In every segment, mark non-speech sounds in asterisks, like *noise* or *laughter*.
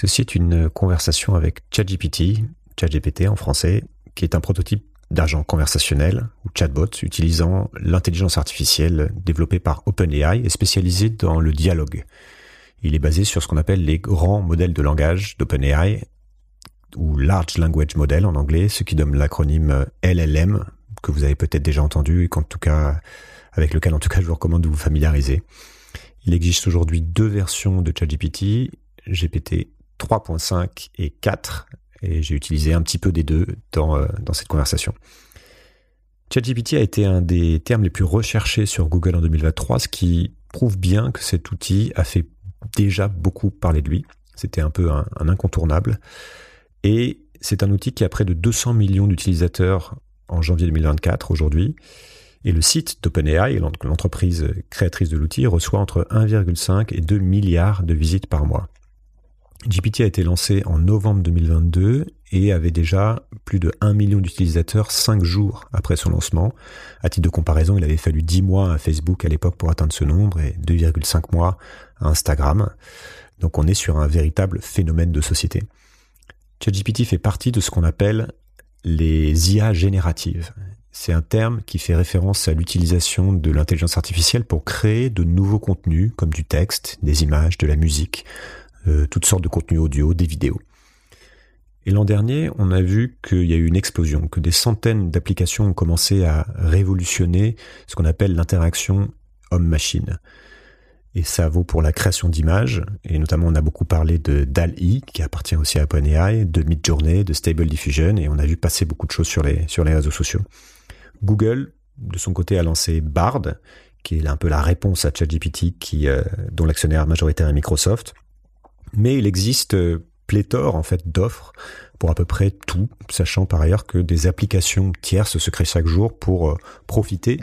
Ceci est une conversation avec ChatGPT, ChatGPT en français, qui est un prototype d'agent conversationnel ou chatbot utilisant l'intelligence artificielle développée par OpenAI et spécialisé dans le dialogue. Il est basé sur ce qu'on appelle les grands modèles de langage d'OpenAI ou Large Language Model en anglais, ce qui donne l'acronyme LLM que vous avez peut-être déjà entendu et qu'en tout cas avec lequel en tout cas je vous recommande de vous familiariser. Il existe aujourd'hui deux versions de ChatGPT, GPT 3.5 et 4, et j'ai utilisé un petit peu des deux dans, euh, dans cette conversation. ChatGPT a été un des termes les plus recherchés sur Google en 2023, ce qui prouve bien que cet outil a fait déjà beaucoup parler de lui. C'était un peu un, un incontournable. Et c'est un outil qui a près de 200 millions d'utilisateurs en janvier 2024 aujourd'hui. Et le site d'OpenAI, l'entreprise créatrice de l'outil, reçoit entre 1,5 et 2 milliards de visites par mois. GPT a été lancé en novembre 2022 et avait déjà plus de 1 million d'utilisateurs 5 jours après son lancement. À titre de comparaison, il avait fallu 10 mois à Facebook à l'époque pour atteindre ce nombre et 2,5 mois à Instagram. Donc on est sur un véritable phénomène de société. ChatGPT fait partie de ce qu'on appelle les IA génératives. C'est un terme qui fait référence à l'utilisation de l'intelligence artificielle pour créer de nouveaux contenus comme du texte, des images, de la musique, euh, toutes sortes de contenus audio, des vidéos. Et l'an dernier, on a vu qu'il y a eu une explosion, que des centaines d'applications ont commencé à révolutionner ce qu'on appelle l'interaction homme-machine. Et ça vaut pour la création d'images, et notamment on a beaucoup parlé de DAL-E, qui appartient aussi à OpenAI, de Midjourney, de Stable Diffusion, et on a vu passer beaucoup de choses sur les, réseaux sociaux. Google, de son côté, a lancé Bard, qui est un peu la réponse à ChatGPT, euh, dont l'actionnaire majoritaire est Microsoft. Mais il existe euh, pléthore en fait d'offres pour à peu près tout, sachant par ailleurs que des applications tierces se créent chaque jour pour euh, profiter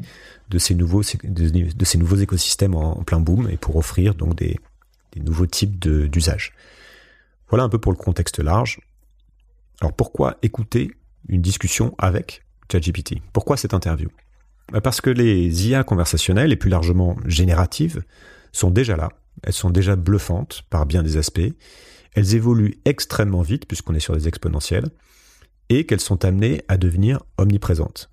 de ces nouveaux écosystèmes en, plein boom et pour offrir donc des, des nouveaux types d'usages. Voilà un peu pour le contexte large. Alors pourquoi écouter une discussion avec ChatGPT? Pourquoi cette interview? Bah, Parce que les IA conversationnelles et plus largement génératives sont déjà là elles sont déjà bluffantes par bien des aspects, elles évoluent extrêmement vite puisqu'on est sur des exponentielles, et qu'elles sont amenées à devenir omniprésentes.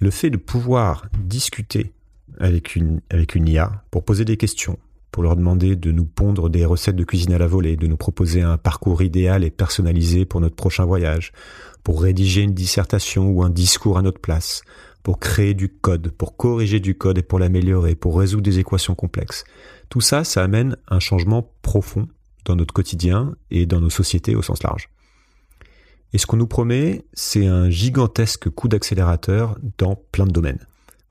Le fait de pouvoir discuter avec une, IA pour poser des questions, pour leur demander de nous pondre des recettes de cuisine à la volée, de nous proposer un parcours idéal et personnalisé pour notre prochain voyage, pour rédiger une dissertation ou un discours à notre place, pour créer du code, pour corriger du code et pour l'améliorer, pour résoudre des équations complexes. Tout ça, ça amène un changement profond dans notre quotidien et dans nos sociétés au sens large. Et ce qu'on nous promet, c'est un gigantesque coup d'accélérateur dans plein de domaines,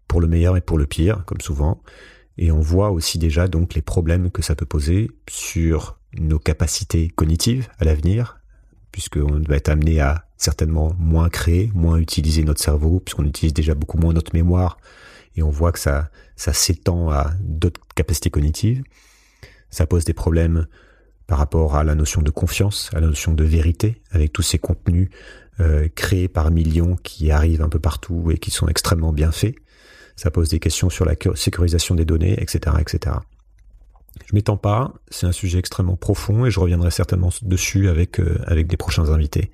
pour le meilleur et pour le pire, comme souvent. Et on voit aussi déjà donc les problèmes que ça peut poser sur nos capacités cognitives à l'avenir, puisqu'on va être amené à certainement moins créer, moins utiliser notre cerveau, puisqu'on utilise déjà beaucoup moins notre mémoire, et on voit que ça, ça s'étend à d'autres capacités cognitives. Ça pose des problèmes par rapport à la notion de confiance, à la notion de vérité, avec tous ces contenus euh, créés par millions qui arrivent un peu partout et qui sont extrêmement bien faits. Ça pose des questions sur la sécurisation des données, etc., etc. Je m'étends pas, c'est un sujet extrêmement profond et je reviendrai certainement dessus avec, euh, avec des prochains invités.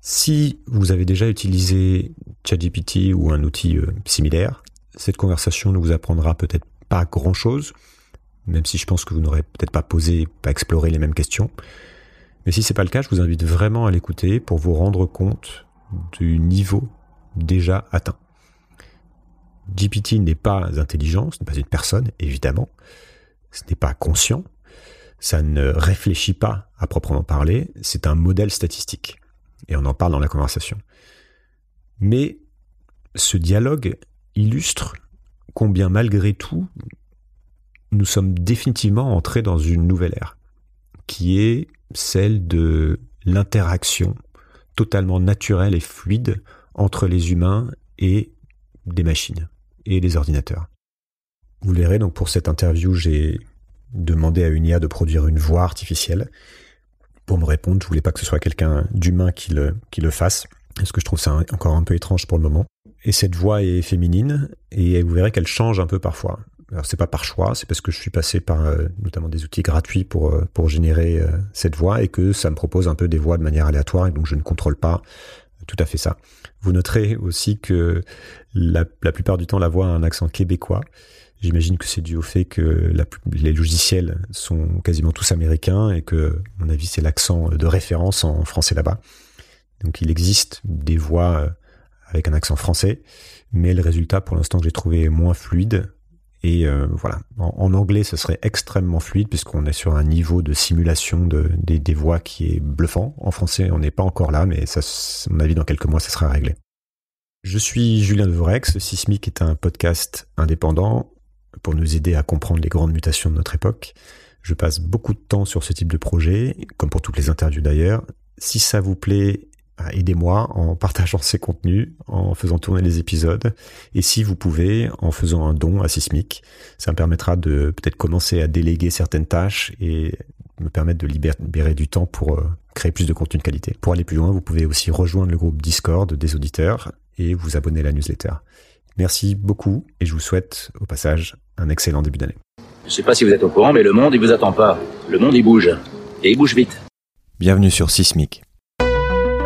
Si vous avez déjà utilisé ChatGPT ou un outil euh, similaire, cette conversation ne vous apprendra peut-être pas grand-chose, même si je pense que vous n'aurez peut-être pas posé, pas exploré les mêmes questions. Mais si c'est pas le cas, je vous invite vraiment à l'écouter pour vous rendre compte du niveau déjà atteint. GPT n'est pas intelligent, ce n'est pas une personne, évidemment ce n'est pas conscient, ça ne réfléchit pas à proprement parler, c'est un modèle statistique. Et on en parle dans la conversation. Mais ce dialogue illustre combien malgré tout, nous sommes définitivement entrés dans une nouvelle ère, qui est celle de l'interaction totalement naturelle et fluide entre les humains et des machines et les ordinateurs. Vous verrez, donc pour cette interview, j'ai demandé à une IA de produire une voix artificielle. Pour me répondre, je voulais pas que ce soit quelqu'un d'humain qui le, qui le fasse. Est-ce que je trouve ça encore un peu étrange pour le moment. Et cette voix est féminine, et vous verrez qu'elle change un peu parfois. Alors c'est pas par choix, c'est parce que je suis passé par euh, notamment des outils gratuits pour euh, pour générer euh, cette voix et que ça me propose un peu des voix de manière aléatoire et donc je ne contrôle pas tout à fait ça. Vous noterez aussi que la, la plupart du temps la voix a un accent québécois. J'imagine que c'est dû au fait que la, les logiciels sont quasiment tous américains et que, à mon avis, c'est l'accent de référence en français là-bas. Donc il existe des voix avec un accent français, mais le résultat pour l'instant j'ai trouvé moins fluide et euh, voilà, en, anglais, ce serait extrêmement fluide puisqu'on est sur un niveau de simulation de, des, voix qui est bluffant. En français, on n'est pas encore là, mais ça, à mon avis, dans quelques mois, ça sera réglé. Je suis Julien Devorex. Sismic est un podcast indépendant pour nous aider à comprendre les grandes mutations de notre époque. Je passe beaucoup de temps sur ce type de projet, comme pour toutes les interviews d'ailleurs. Si ça vous plaît aidez-moi en partageant ces contenus, en faisant tourner les épisodes, et si vous pouvez, en faisant un don à Sismic. Ça me permettra de peut-être commencer à déléguer certaines tâches et me permettre de libérer du temps pour euh, créer plus de contenu de qualité. Pour aller plus loin, vous pouvez aussi rejoindre le groupe Discord des auditeurs et vous abonner à la newsletter. Merci beaucoup et je vous souhaite au passage un excellent début d'année. Je ne sais pas si vous êtes au courant, mais le monde, il vous attend pas. Le monde, il bouge. Et il bouge vite. Bienvenue sur Sismic.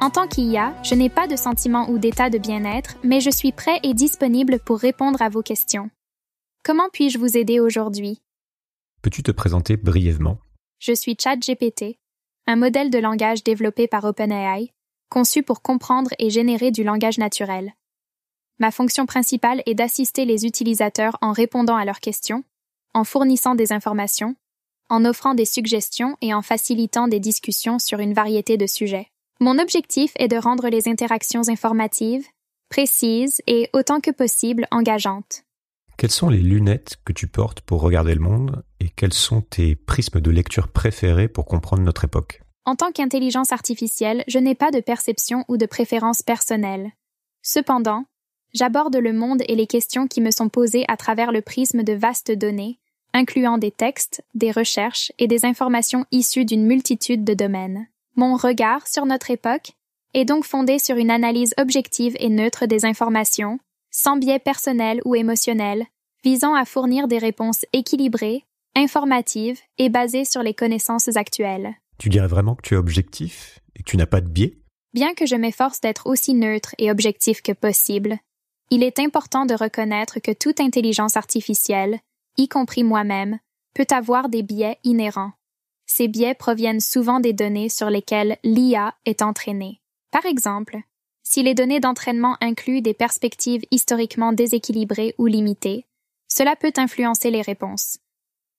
en tant qu'IA, je n'ai pas de sentiment ou d'état de bien-être, mais je suis prêt et disponible pour répondre à vos questions. Comment puis-je vous aider aujourd'hui? Peux-tu te présenter brièvement? Je suis ChatGPT, un modèle de langage développé par OpenAI, conçu pour comprendre et générer du langage naturel. Ma fonction principale est d'assister les utilisateurs en répondant à leurs questions, en fournissant des informations, en offrant des suggestions et en facilitant des discussions sur une variété de sujets. Mon objectif est de rendre les interactions informatives, précises et autant que possible engageantes. Quelles sont les lunettes que tu portes pour regarder le monde et quels sont tes prismes de lecture préférés pour comprendre notre époque? En tant qu'intelligence artificielle, je n'ai pas de perception ou de préférence personnelle. Cependant, j'aborde le monde et les questions qui me sont posées à travers le prisme de vastes données, incluant des textes, des recherches et des informations issues d'une multitude de domaines. Mon regard sur notre époque est donc fondé sur une analyse objective et neutre des informations, sans biais personnel ou émotionnel, visant à fournir des réponses équilibrées, informatives et basées sur les connaissances actuelles. Tu dirais vraiment que tu es objectif et que tu n'as pas de biais? Bien que je m'efforce d'être aussi neutre et objectif que possible, il est important de reconnaître que toute intelligence artificielle, y compris moi-même, peut avoir des biais inhérents. Ces biais proviennent souvent des données sur lesquelles l'IA est entraînée. Par exemple, si les données d'entraînement incluent des perspectives historiquement déséquilibrées ou limitées, cela peut influencer les réponses.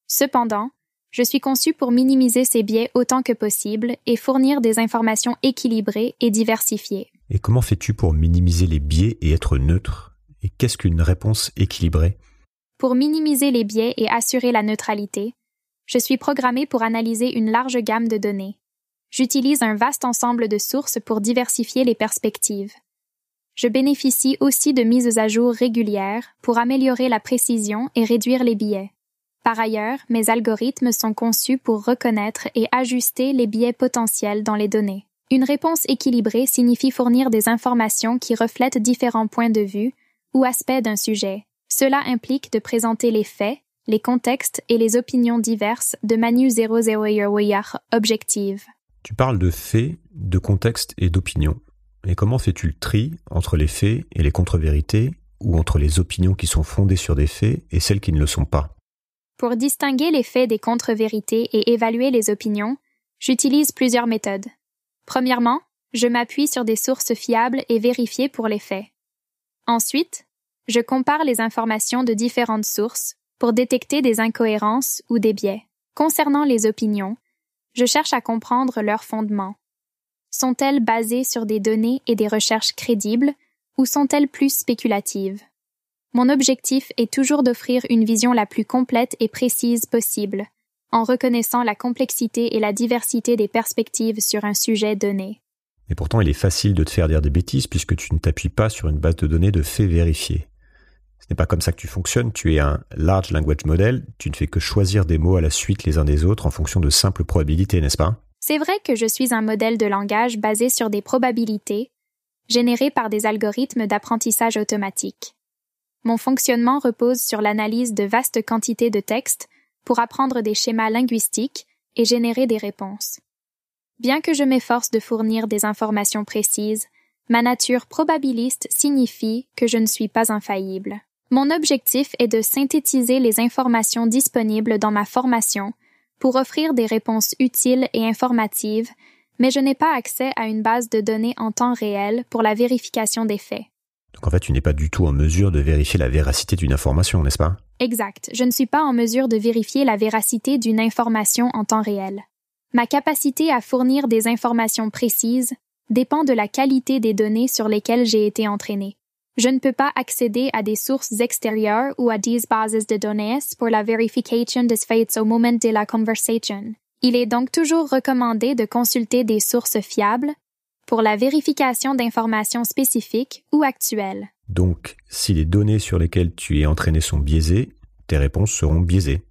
Cependant, je suis conçu pour minimiser ces biais autant que possible et fournir des informations équilibrées et diversifiées. Et comment fais-tu pour minimiser les biais et être neutre? Et qu'est-ce qu'une réponse équilibrée? Pour minimiser les biais et assurer la neutralité, je suis programmé pour analyser une large gamme de données. J'utilise un vaste ensemble de sources pour diversifier les perspectives. Je bénéficie aussi de mises à jour régulières pour améliorer la précision et réduire les biais. Par ailleurs, mes algorithmes sont conçus pour reconnaître et ajuster les biais potentiels dans les données. Une réponse équilibrée signifie fournir des informations qui reflètent différents points de vue ou aspects d'un sujet. Cela implique de présenter les faits, les contextes et les opinions diverses de Manu 00 objective. Tu parles de faits, de contexte et d'opinions. Et comment fais-tu le tri entre les faits et les contre-vérités ou entre les opinions qui sont fondées sur des faits et celles qui ne le sont pas? Pour distinguer les faits des contre-vérités et évaluer les opinions, j'utilise plusieurs méthodes. Premièrement, je m'appuie sur des sources fiables et vérifiées pour les faits. Ensuite, je compare les informations de différentes sources pour détecter des incohérences ou des biais. Concernant les opinions, je cherche à comprendre leurs fondements. Sont-elles basées sur des données et des recherches crédibles ou sont-elles plus spéculatives? Mon objectif est toujours d'offrir une vision la plus complète et précise possible, en reconnaissant la complexité et la diversité des perspectives sur un sujet donné. Mais pourtant, il est facile de te faire dire des bêtises puisque tu ne t'appuies pas sur une base de données de faits vérifiés. N'est pas comme ça que tu fonctionnes, tu es un large language model, tu ne fais que choisir des mots à la suite les uns des autres en fonction de simples probabilités, n'est-ce pas? C'est vrai que je suis un modèle de langage basé sur des probabilités, générées par des algorithmes d'apprentissage automatique. Mon fonctionnement repose sur l'analyse de vastes quantités de textes pour apprendre des schémas linguistiques et générer des réponses. Bien que je m'efforce de fournir des informations précises, ma nature probabiliste signifie que je ne suis pas infaillible. Mon objectif est de synthétiser les informations disponibles dans ma formation pour offrir des réponses utiles et informatives, mais je n'ai pas accès à une base de données en temps réel pour la vérification des faits. Donc en fait, tu n'es pas du tout en mesure de vérifier la véracité d'une information, n'est-ce pas? Exact. Je ne suis pas en mesure de vérifier la véracité d'une information en temps réel. Ma capacité à fournir des informations précises dépend de la qualité des données sur lesquelles j'ai été entraîné. Je ne peux pas accéder à des sources extérieures ou à des bases de données pour la vérification des faits au moment de la conversation. Il est donc toujours recommandé de consulter des sources fiables pour la vérification d'informations spécifiques ou actuelles. Donc, si les données sur lesquelles tu es entraîné sont biaisées, tes réponses seront biaisées.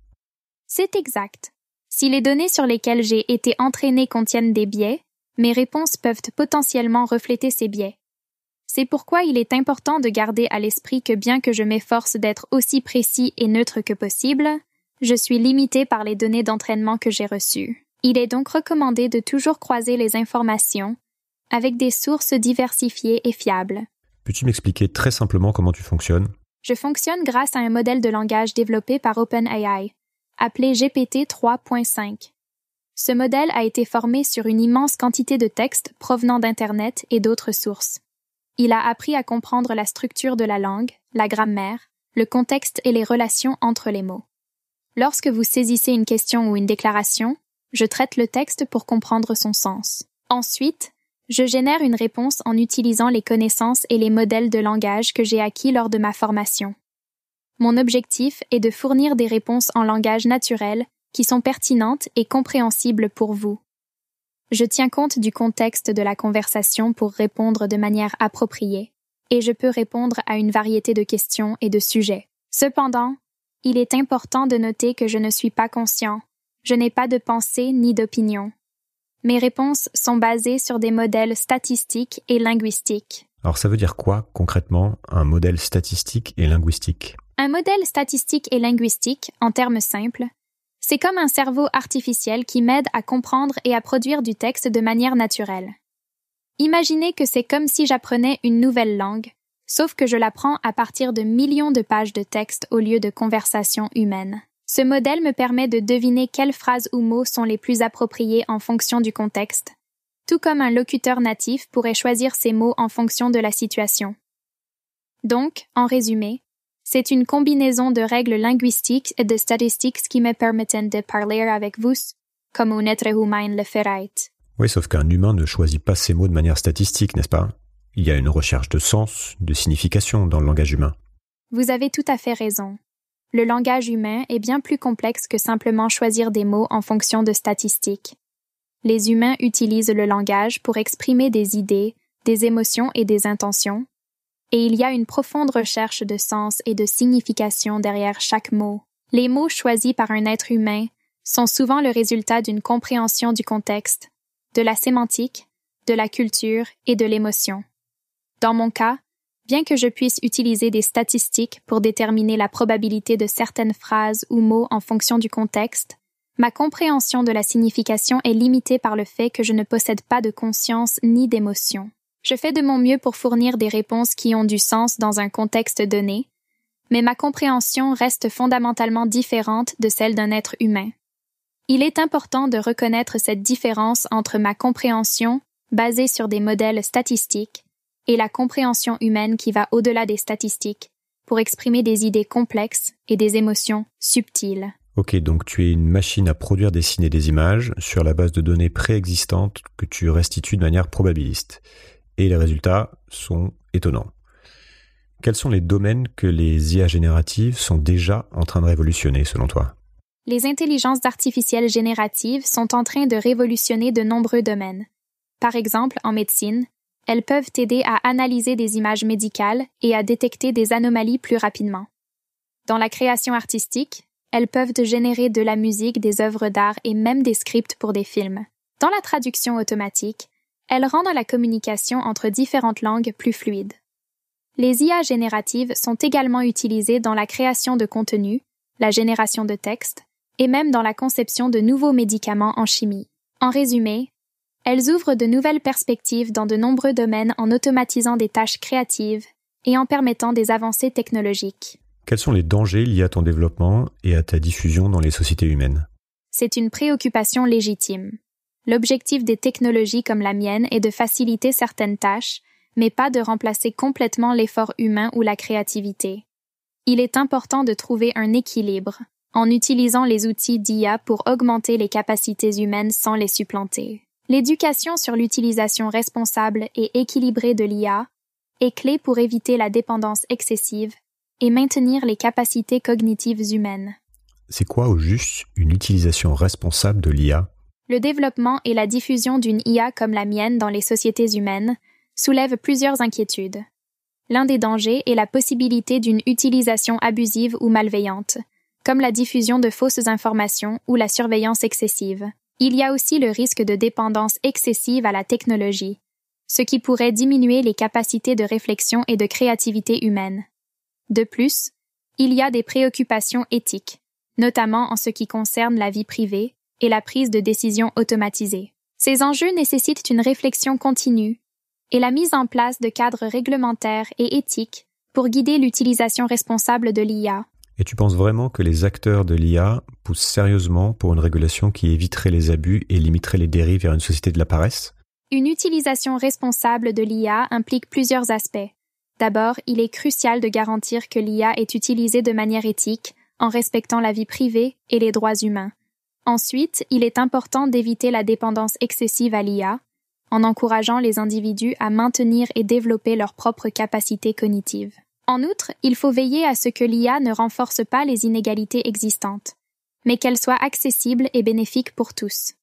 C'est exact. Si les données sur lesquelles j'ai été entraîné contiennent des biais, mes réponses peuvent potentiellement refléter ces biais. C'est pourquoi il est important de garder à l'esprit que bien que je m'efforce d'être aussi précis et neutre que possible, je suis limité par les données d'entraînement que j'ai reçues. Il est donc recommandé de toujours croiser les informations avec des sources diversifiées et fiables. Peux-tu m'expliquer très simplement comment tu fonctionnes? Je fonctionne grâce à un modèle de langage développé par OpenAI, appelé GPT 3.5. Ce modèle a été formé sur une immense quantité de textes provenant d'Internet et d'autres sources. Il a appris à comprendre la structure de la langue, la grammaire, le contexte et les relations entre les mots. Lorsque vous saisissez une question ou une déclaration, je traite le texte pour comprendre son sens. Ensuite, je génère une réponse en utilisant les connaissances et les modèles de langage que j'ai acquis lors de ma formation. Mon objectif est de fournir des réponses en langage naturel qui sont pertinentes et compréhensibles pour vous. Je tiens compte du contexte de la conversation pour répondre de manière appropriée, et je peux répondre à une variété de questions et de sujets. Cependant, il est important de noter que je ne suis pas conscient, je n'ai pas de pensée ni d'opinion. Mes réponses sont basées sur des modèles statistiques et linguistiques. Alors ça veut dire quoi concrètement un modèle statistique et linguistique? Un modèle statistique et linguistique, en termes simples, c'est comme un cerveau artificiel qui m'aide à comprendre et à produire du texte de manière naturelle. Imaginez que c'est comme si j'apprenais une nouvelle langue, sauf que je l'apprends à partir de millions de pages de texte au lieu de conversations humaines. Ce modèle me permet de deviner quelles phrases ou mots sont les plus appropriés en fonction du contexte, tout comme un locuteur natif pourrait choisir ses mots en fonction de la situation. Donc, en résumé, c'est une combinaison de règles linguistiques et de statistiques qui me permettent de parler avec vous comme un être humain le ferait. Oui, sauf qu'un humain ne choisit pas ses mots de manière statistique, n'est-ce pas? Il y a une recherche de sens, de signification dans le langage humain. Vous avez tout à fait raison. Le langage humain est bien plus complexe que simplement choisir des mots en fonction de statistiques. Les humains utilisent le langage pour exprimer des idées, des émotions et des intentions, et il y a une profonde recherche de sens et de signification derrière chaque mot. Les mots choisis par un être humain sont souvent le résultat d'une compréhension du contexte, de la sémantique, de la culture et de l'émotion. Dans mon cas, bien que je puisse utiliser des statistiques pour déterminer la probabilité de certaines phrases ou mots en fonction du contexte, ma compréhension de la signification est limitée par le fait que je ne possède pas de conscience ni d'émotion. Je fais de mon mieux pour fournir des réponses qui ont du sens dans un contexte donné, mais ma compréhension reste fondamentalement différente de celle d'un être humain. Il est important de reconnaître cette différence entre ma compréhension, basée sur des modèles statistiques, et la compréhension humaine qui va au-delà des statistiques, pour exprimer des idées complexes et des émotions subtiles. Ok, donc tu es une machine à produire, dessiner des images sur la base de données préexistantes que tu restitues de manière probabiliste et les résultats sont étonnants. Quels sont les domaines que les IA génératives sont déjà en train de révolutionner selon toi? Les intelligences artificielles génératives sont en train de révolutionner de nombreux domaines. Par exemple, en médecine, elles peuvent aider à analyser des images médicales et à détecter des anomalies plus rapidement. Dans la création artistique, elles peuvent générer de la musique, des œuvres d'art et même des scripts pour des films. Dans la traduction automatique, elles rendent la communication entre différentes langues plus fluide. Les IA génératives sont également utilisées dans la création de contenu, la génération de textes et même dans la conception de nouveaux médicaments en chimie. En résumé, elles ouvrent de nouvelles perspectives dans de nombreux domaines en automatisant des tâches créatives et en permettant des avancées technologiques. Quels sont les dangers liés à ton développement et à ta diffusion dans les sociétés humaines? C'est une préoccupation légitime. L'objectif des technologies comme la mienne est de faciliter certaines tâches, mais pas de remplacer complètement l'effort humain ou la créativité. Il est important de trouver un équilibre en utilisant les outils d'IA pour augmenter les capacités humaines sans les supplanter. L'éducation sur l'utilisation responsable et équilibrée de l'IA est clé pour éviter la dépendance excessive et maintenir les capacités cognitives humaines. C'est quoi au juste une utilisation responsable de l'IA Le développement et la diffusion d'une IA comme la mienne dans les sociétés humaines soulèvent plusieurs inquiétudes. L'un des dangers est la possibilité d'une utilisation abusive ou malveillante, comme la diffusion de fausses informations ou la surveillance excessive. Il y a aussi le risque de dépendance excessive à la technologie, ce qui pourrait diminuer les capacités de réflexion et de créativité humaine. De plus, il y a des préoccupations éthiques, notamment en ce qui concerne la vie privée et la prise de décision automatisée. Ces enjeux nécessitent une réflexion continue et la mise en place de cadres réglementaires et éthiques pour guider l'utilisation responsable de l'IA et tu penses vraiment que les acteurs de l'IA poussent sérieusement pour une régulation qui éviterait les abus et limiterait les dérives vers une société de la paresse? Une utilisation responsable de l'IA implique plusieurs aspects. D'abord, il est crucial de garantir que l'IA est utilisée de manière éthique, en respectant la vie privée et les droits humains. Ensuite, il est important d'éviter la dépendance excessive à l'IA, en encourageant les individus à maintenir et développer leurs propres capacités cognitives. En outre, il faut veiller à ce que l'IA ne renforce pas les inégalités existantes, mais qu'elle soit accessible et bénéfique pour tous.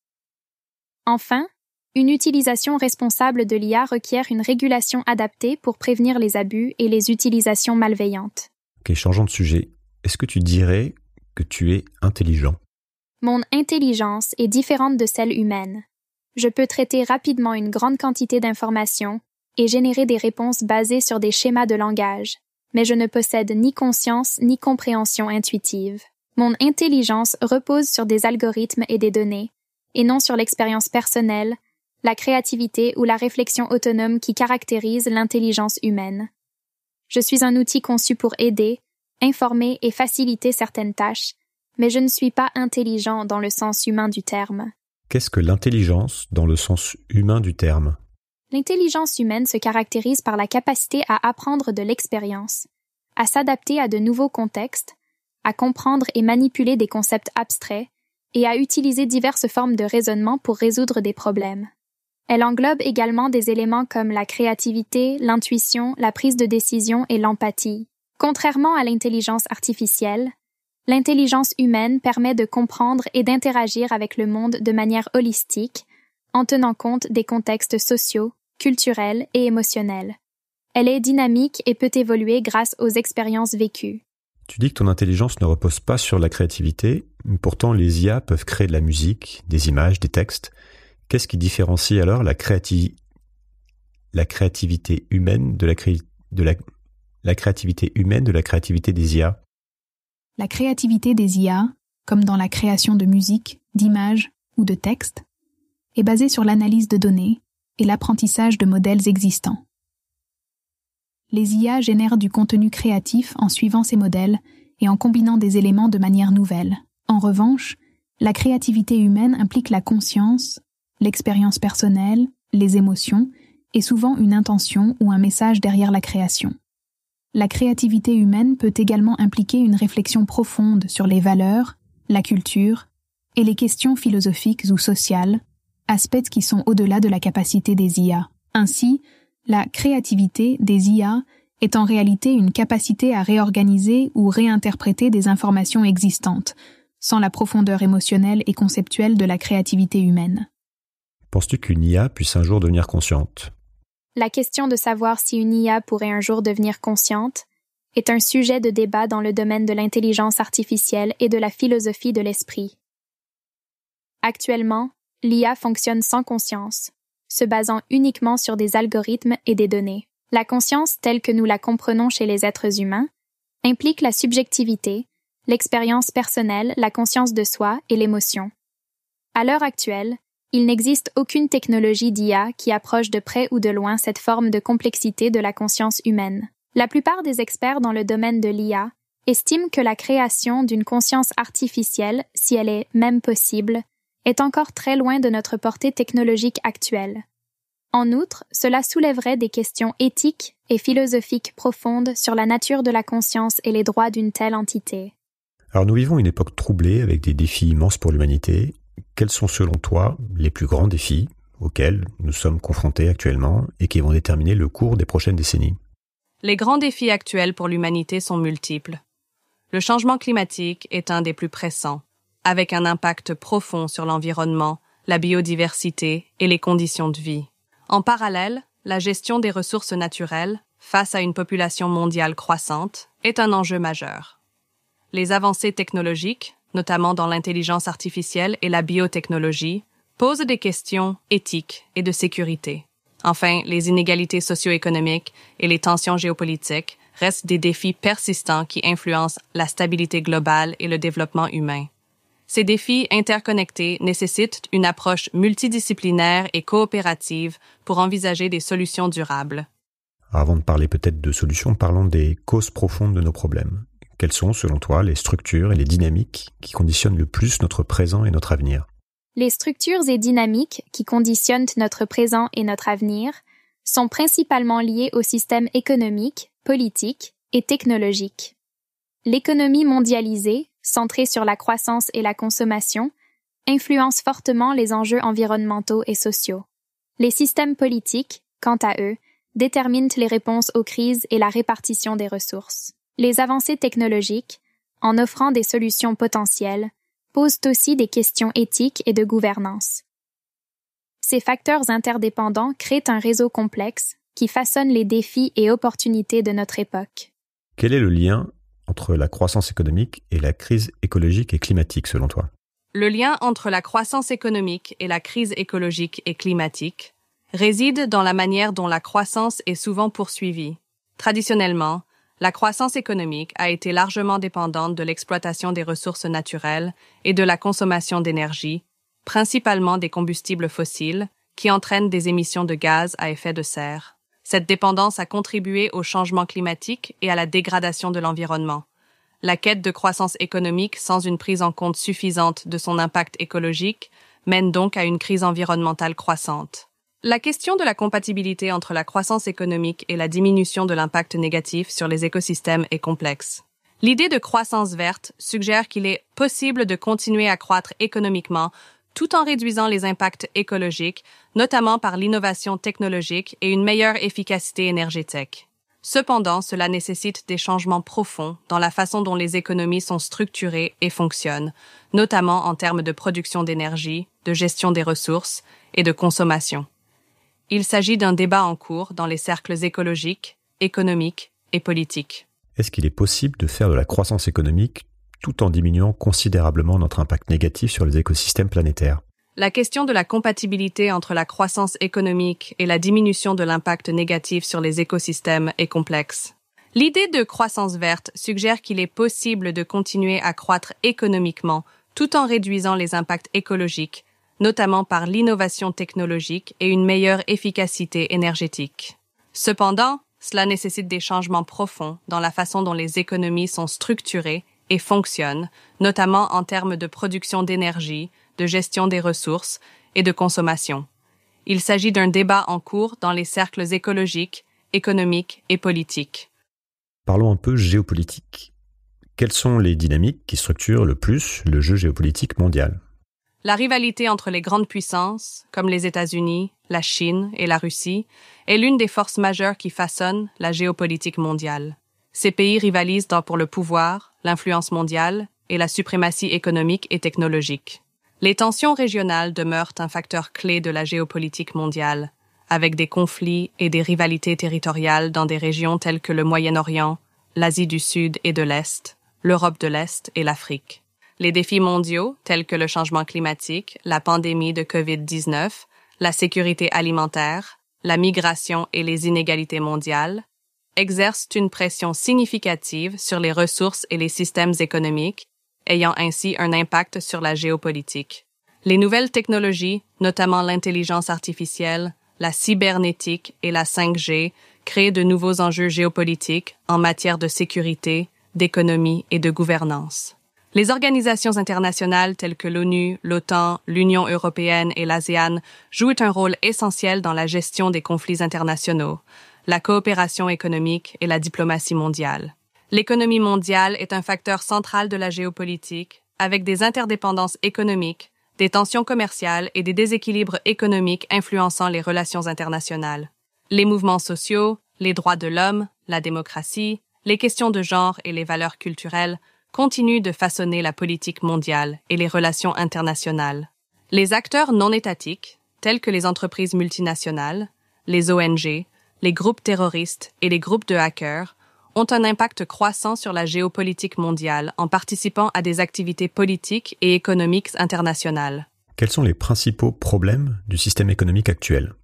Enfin, une utilisation responsable de l'IA requiert une régulation adaptée pour prévenir les abus et les utilisations malveillantes. Ok, changeons de sujet. Est-ce que tu dirais que tu es intelligent? Mon intelligence est différente de celle humaine. Je peux traiter rapidement une grande quantité d'informations et générer des réponses basées sur des schémas de langage mais je ne possède ni conscience ni compréhension intuitive. Mon intelligence repose sur des algorithmes et des données, et non sur l'expérience personnelle, la créativité ou la réflexion autonome qui caractérise l'intelligence humaine. Je suis un outil conçu pour aider, informer et faciliter certaines tâches, mais je ne suis pas intelligent dans le sens humain du terme. Qu'est-ce que l'intelligence dans le sens humain du terme? L'intelligence humaine se caractérise par la capacité à apprendre de l'expérience, à s'adapter à de nouveaux contextes, à comprendre et manipuler des concepts abstraits, et à utiliser diverses formes de raisonnement pour résoudre des problèmes. Elle englobe également des éléments comme la créativité, l'intuition, la prise de décision et l'empathie. Contrairement à l'intelligence artificielle, l'intelligence humaine permet de comprendre et d'interagir avec le monde de manière holistique, en tenant compte des contextes sociaux, culturelle et émotionnelle. Elle est dynamique et peut évoluer grâce aux expériences vécues. Tu dis que ton intelligence ne repose pas sur la créativité, pourtant les IA peuvent créer de la musique, des images, des textes. Qu'est-ce qui différencie alors la, créativité humaine de la, de la... la créativité humaine de la créativité des IA La créativité des IA, comme dans la création de musique, d'images ou de textes, est basée sur l'analyse de données, et l'apprentissage de modèles existants. Les IA génèrent du contenu créatif en suivant ces modèles et en combinant des éléments de manière nouvelle. En revanche, la créativité humaine implique la conscience, l'expérience personnelle, les émotions et souvent une intention ou un message derrière la création. La créativité humaine peut également impliquer une réflexion profonde sur les valeurs, la culture et les questions philosophiques ou sociales aspects qui sont au-delà de la capacité des IA. Ainsi, la créativité des IA est en réalité une capacité à réorganiser ou réinterpréter des informations existantes, sans la profondeur émotionnelle et conceptuelle de la créativité humaine. Penses-tu qu'une IA puisse un jour devenir consciente? La question de savoir si une IA pourrait un jour devenir consciente est un sujet de débat dans le domaine de l'intelligence artificielle et de la philosophie de l'esprit. Actuellement, l'IA fonctionne sans conscience, se basant uniquement sur des algorithmes et des données. La conscience telle que nous la comprenons chez les êtres humains implique la subjectivité, l'expérience personnelle, la conscience de soi et l'émotion. À l'heure actuelle, il n'existe aucune technologie d'IA qui approche de près ou de loin cette forme de complexité de la conscience humaine. La plupart des experts dans le domaine de l'IA estiment que la création d'une conscience artificielle, si elle est même possible, est encore très loin de notre portée technologique actuelle. En outre, cela soulèverait des questions éthiques et philosophiques profondes sur la nature de la conscience et les droits d'une telle entité. Alors nous vivons une époque troublée avec des défis immenses pour l'humanité. Quels sont selon toi les plus grands défis auxquels nous sommes confrontés actuellement et qui vont déterminer le cours des prochaines décennies? Les grands défis actuels pour l'humanité sont multiples. Le changement climatique est un des plus pressants avec un impact profond sur l'environnement, la biodiversité et les conditions de vie. En parallèle, la gestion des ressources naturelles, face à une population mondiale croissante, est un enjeu majeur. Les avancées technologiques, notamment dans l'intelligence artificielle et la biotechnologie, posent des questions éthiques et de sécurité. Enfin, les inégalités socio-économiques et les tensions géopolitiques restent des défis persistants qui influencent la stabilité globale et le développement humain. Ces défis interconnectés nécessitent une approche multidisciplinaire et coopérative pour envisager des solutions durables. Avant de parler peut-être de solutions, parlons des causes profondes de nos problèmes. Quelles sont, selon toi, les structures et les dynamiques qui conditionnent le plus notre présent et notre avenir? Les structures et dynamiques qui conditionnent notre présent et notre avenir sont principalement liées au système économique, politique et technologique. L'économie mondialisée, centrée sur la croissance et la consommation, influence fortement les enjeux environnementaux et sociaux. Les systèmes politiques, quant à eux, déterminent les réponses aux crises et la répartition des ressources. Les avancées technologiques, en offrant des solutions potentielles, posent aussi des questions éthiques et de gouvernance. Ces facteurs interdépendants créent un réseau complexe qui façonne les défis et opportunités de notre époque. Quel est le lien entre la croissance économique et la crise écologique et climatique selon toi? Le lien entre la croissance économique et la crise écologique et climatique réside dans la manière dont la croissance est souvent poursuivie. Traditionnellement, la croissance économique a été largement dépendante de l'exploitation des ressources naturelles et de la consommation d'énergie, principalement des combustibles fossiles, qui entraînent des émissions de gaz à effet de serre. Cette dépendance a contribué au changement climatique et à la dégradation de l'environnement. La quête de croissance économique sans une prise en compte suffisante de son impact écologique mène donc à une crise environnementale croissante. La question de la compatibilité entre la croissance économique et la diminution de l'impact négatif sur les écosystèmes est complexe. L'idée de croissance verte suggère qu'il est possible de continuer à croître économiquement tout en réduisant les impacts écologiques, notamment par l'innovation technologique et une meilleure efficacité énergétique. Cependant, cela nécessite des changements profonds dans la façon dont les économies sont structurées et fonctionnent, notamment en termes de production d'énergie, de gestion des ressources et de consommation. Il s'agit d'un débat en cours dans les cercles écologiques, économiques et politiques. Est-ce qu'il est possible de faire de la croissance économique tout en diminuant considérablement notre impact négatif sur les écosystèmes planétaires? La question de la compatibilité entre la croissance économique et la diminution de l'impact négatif sur les écosystèmes est complexe. L'idée de croissance verte suggère qu'il est possible de continuer à croître économiquement tout en réduisant les impacts écologiques, notamment par l'innovation technologique et une meilleure efficacité énergétique. Cependant, cela nécessite des changements profonds dans la façon dont les économies sont structurées et fonctionne, notamment en termes de production d'énergie, de gestion des ressources et de consommation. Il s'agit d'un débat en cours dans les cercles écologiques, économiques et politiques. Parlons un peu géopolitique. Quelles sont les dynamiques qui structurent le plus le jeu géopolitique mondial? La rivalité entre les grandes puissances, comme les États-Unis, la Chine et la Russie, est l'une des forces majeures qui façonnent la géopolitique mondiale. Ces pays rivalisent pour le pouvoir, l'influence mondiale et la suprématie économique et technologique. Les tensions régionales demeurent un facteur clé de la géopolitique mondiale, avec des conflits et des rivalités territoriales dans des régions telles que le Moyen-Orient, l'Asie du Sud et de l'Est, l'Europe de l'Est et l'Afrique. Les défis mondiaux, tels que le changement climatique, la pandémie de COVID-19, la sécurité alimentaire, la migration et les inégalités mondiales, exercent une pression significative sur les ressources et les systèmes économiques, ayant ainsi un impact sur la géopolitique. Les nouvelles technologies, notamment l'intelligence artificielle, la cybernétique et la 5G, créent de nouveaux enjeux géopolitiques en matière de sécurité, d'économie et de gouvernance. Les organisations internationales telles que l'ONU, l'OTAN, l'Union européenne et l'ASEAN jouent un rôle essentiel dans la gestion des conflits internationaux, la coopération économique et la diplomatie mondiale. L'économie mondiale est un facteur central de la géopolitique, avec des interdépendances économiques, des tensions commerciales et des déséquilibres économiques influençant les relations internationales. Les mouvements sociaux, les droits de l'homme, la démocratie, les questions de genre et les valeurs culturelles continuent de façonner la politique mondiale et les relations internationales. Les acteurs non étatiques, tels que les entreprises multinationales, les ONG, les groupes terroristes et les groupes de hackers, ont un impact croissant sur la géopolitique mondiale en participant à des activités politiques et économiques internationales. Quels sont les principaux problèmes du système économique actuel?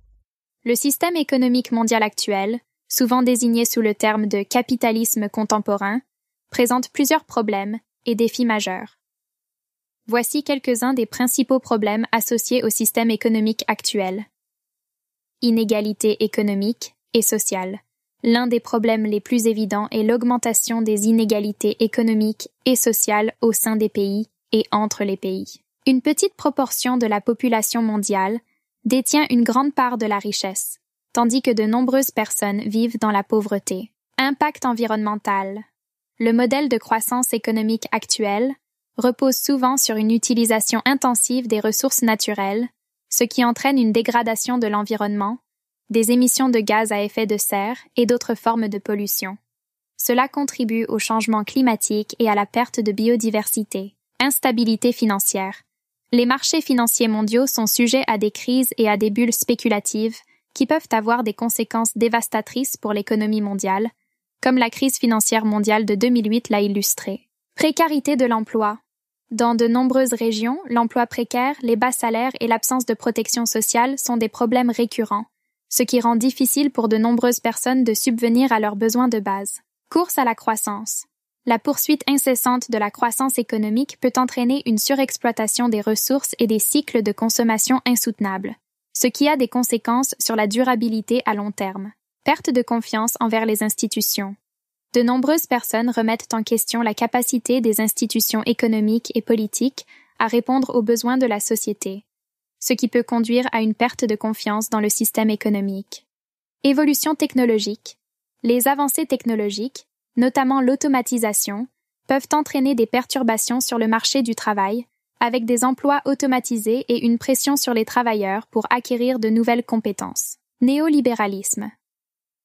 Le système économique mondial actuel, souvent désigné sous le terme de capitalisme contemporain, présente plusieurs problèmes et défis majeurs. Voici quelques-uns des principaux problèmes associés au système économique actuel. Inégalité économique et sociale. L'un des problèmes les plus évidents est l'augmentation des inégalités économiques et sociales au sein des pays et entre les pays. Une petite proportion de la population mondiale détient une grande part de la richesse, tandis que de nombreuses personnes vivent dans la pauvreté. Impact environnemental. Le modèle de croissance économique actuel repose souvent sur une utilisation intensive des ressources naturelles, ce qui entraîne une dégradation de l'environnement des émissions de gaz à effet de serre et d'autres formes de pollution. Cela contribue au changement climatique et à la perte de biodiversité. Instabilité financière. Les marchés financiers mondiaux sont sujets à des crises et à des bulles spéculatives qui peuvent avoir des conséquences dévastatrices pour l'économie mondiale, comme la crise financière mondiale de 2008 l'a illustré. Précarité de l'emploi. Dans de nombreuses régions, l'emploi précaire, les bas salaires et l'absence de protection sociale sont des problèmes récurrents, ce qui rend difficile pour de nombreuses personnes de subvenir à leurs besoins de base. Course à la croissance. La poursuite incessante de la croissance économique peut entraîner une surexploitation des ressources et des cycles de consommation insoutenables, ce qui a des conséquences sur la durabilité à long terme. Perte de confiance envers les institutions. De nombreuses personnes remettent en question la capacité des institutions économiques et politiques à répondre aux besoins de la société, ce qui peut conduire à une perte de confiance dans le système économique. Évolution technologique. Les avancées technologiques, notamment l'automatisation, peuvent entraîner des perturbations sur le marché du travail, avec des emplois automatisés et une pression sur les travailleurs pour acquérir de nouvelles compétences. Néolibéralisme.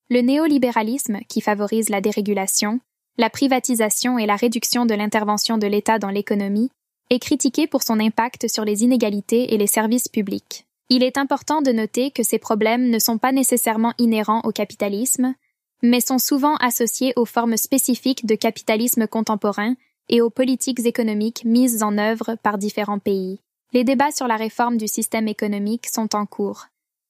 Le néolibéralisme, qui favorise la dérégulation, la privatisation et la réduction de l'intervention de l'État dans l'économie, est critiqué pour son impact sur les inégalités et les services publics. Il est important de noter que ces problèmes ne sont pas nécessairement inhérents au capitalisme, mais sont souvent associés aux formes spécifiques de capitalisme contemporain et aux politiques économiques mises en œuvre par différents pays. Les débats sur la réforme du système économique sont en cours,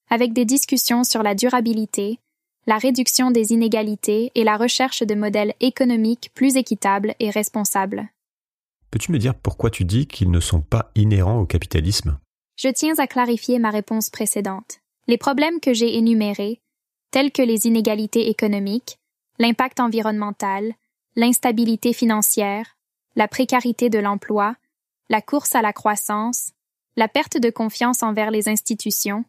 avec des discussions sur la durabilité, la réduction des inégalités et la recherche de modèles économiques plus équitables et responsables. Peux-tu me dire pourquoi tu dis qu'ils ne sont pas inhérents au capitalisme? Je tiens à clarifier ma réponse précédente. Les problèmes que j'ai énumérés, tels que les inégalités économiques, l'impact environnemental, l'instabilité financière, la précarité de l'emploi, la course à la croissance, la perte de confiance envers les institutions,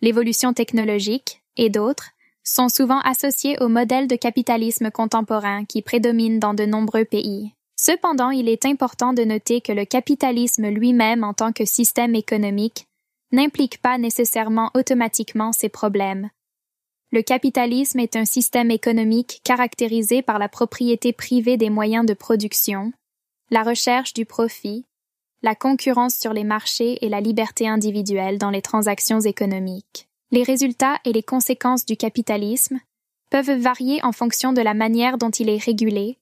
l'évolution technologique et d'autres, sont souvent associés au modèle de capitalisme contemporain qui prédomine dans de nombreux pays. Cependant, il est important de noter que le capitalisme lui-même en tant que système économique n'implique pas nécessairement automatiquement ces problèmes. Le capitalisme est un système économique caractérisé par la propriété privée des moyens de production, la recherche du profit, la concurrence sur les marchés et la liberté individuelle dans les transactions économiques. Les résultats et les conséquences du capitalisme peuvent varier en fonction de la manière dont il est régulé,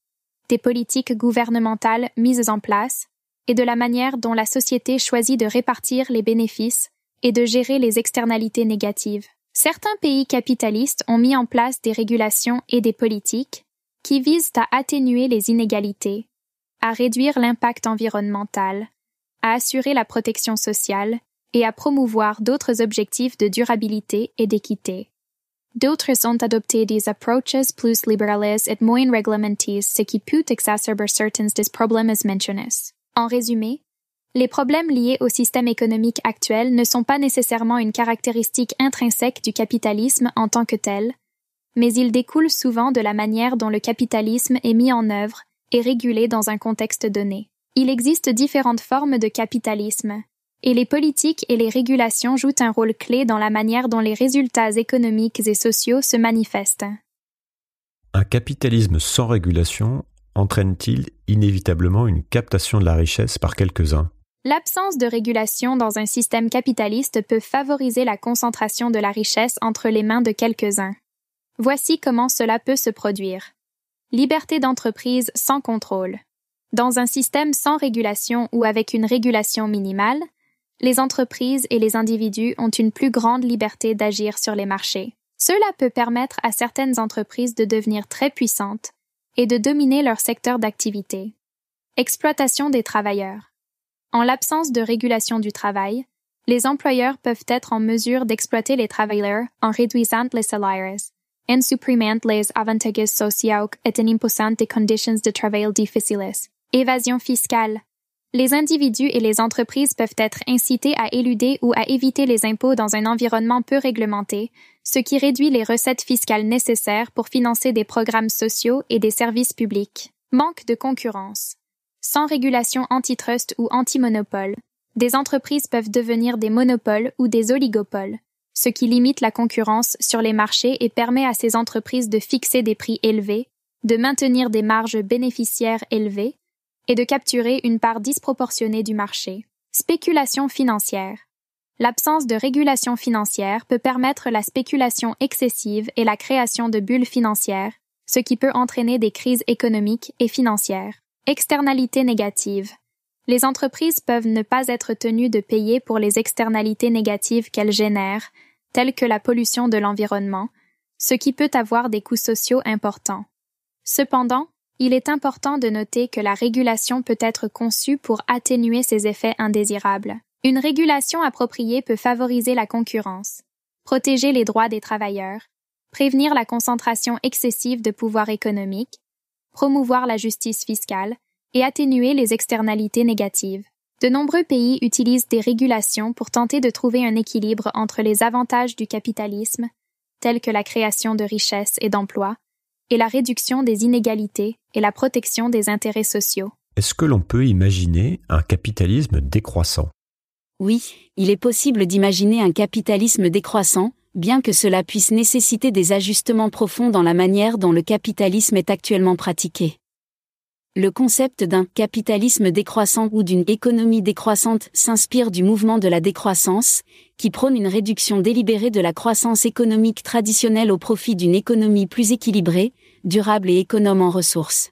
des politiques gouvernementales mises en place et de la manière dont la société choisit de répartir les bénéfices et de gérer les externalités négatives. Certains pays capitalistes ont mis en place des régulations et des politiques qui visent à atténuer les inégalités, à réduire l'impact environnemental, à assurer la protection sociale et à promouvoir d'autres objectifs de durabilité et d'équité. D'autres ont adopté des approaches plus libérales et moins réglementées, ce qui peut exacerber certains des problèmes mentionnés. En résumé, les problèmes liés au système économique actuel ne sont pas nécessairement une caractéristique intrinsèque du capitalisme en tant que tel, mais ils découlent souvent de la manière dont le capitalisme est mis en œuvre et régulé dans un contexte donné. Il existe différentes formes de capitalisme, et les politiques et les régulations jouent un rôle clé dans la manière dont les résultats économiques et sociaux se manifestent. Un capitalisme sans régulation entraîne-t-il inévitablement une captation de la richesse par quelques-uns? L'absence de régulation dans un système capitaliste peut favoriser la concentration de la richesse entre les mains de quelques-uns. Voici comment cela peut se produire. Liberté d'entreprise sans contrôle. Dans un système sans régulation ou avec une régulation minimale, les entreprises et les individus ont une plus grande liberté d'agir sur les marchés. Cela peut permettre à certaines entreprises de devenir très puissantes et de dominer leur secteur d'activité. Exploitation des travailleurs. En l'absence de régulation du travail, les employeurs peuvent être en mesure d'exploiter les travailleurs en réduisant les salaires, en supprimant les avantages sociaux et en imposant des conditions de travail difficiles. Évasion fiscale. Les individus et les entreprises peuvent être incités à éluder ou à éviter les impôts dans un environnement peu réglementé, ce qui réduit les recettes fiscales nécessaires pour financer des programmes sociaux et des services publics. Manque de concurrence. Sans régulation antitrust ou anti-monopole, des entreprises peuvent devenir des monopoles ou des oligopoles, ce qui limite la concurrence sur les marchés et permet à ces entreprises de fixer des prix élevés, de maintenir des marges bénéficiaires élevées et de capturer une part disproportionnée du marché. Spéculation financière. L'absence de régulation financière peut permettre la spéculation excessive et la création de bulles financières, ce qui peut entraîner des crises économiques et financières. Externalités négatives. Les entreprises peuvent ne pas être tenues de payer pour les externalités négatives qu'elles génèrent, telles que la pollution de l'environnement, ce qui peut avoir des coûts sociaux importants. Cependant, il est important de noter que la régulation peut être conçue pour atténuer ces effets indésirables. Une régulation appropriée peut favoriser la concurrence, protéger les droits des travailleurs, prévenir la concentration excessive de pouvoir économique, promouvoir la justice fiscale et atténuer les externalités négatives. De nombreux pays utilisent des régulations pour tenter de trouver un équilibre entre les avantages du capitalisme, tels que la création de richesses et d'emplois, et la réduction des inégalités et la protection des intérêts sociaux. Est-ce que l'on peut imaginer un capitalisme décroissant? Oui, il est possible d'imaginer un capitalisme décroissant, bien que cela puisse nécessiter des ajustements profonds dans la manière dont le capitalisme est actuellement pratiqué. Le concept d'un capitalisme décroissant ou d'une économie décroissante s'inspire du mouvement de la décroissance, qui prône une réduction délibérée de la croissance économique traditionnelle au profit d'une économie plus équilibrée, durable et économe en ressources.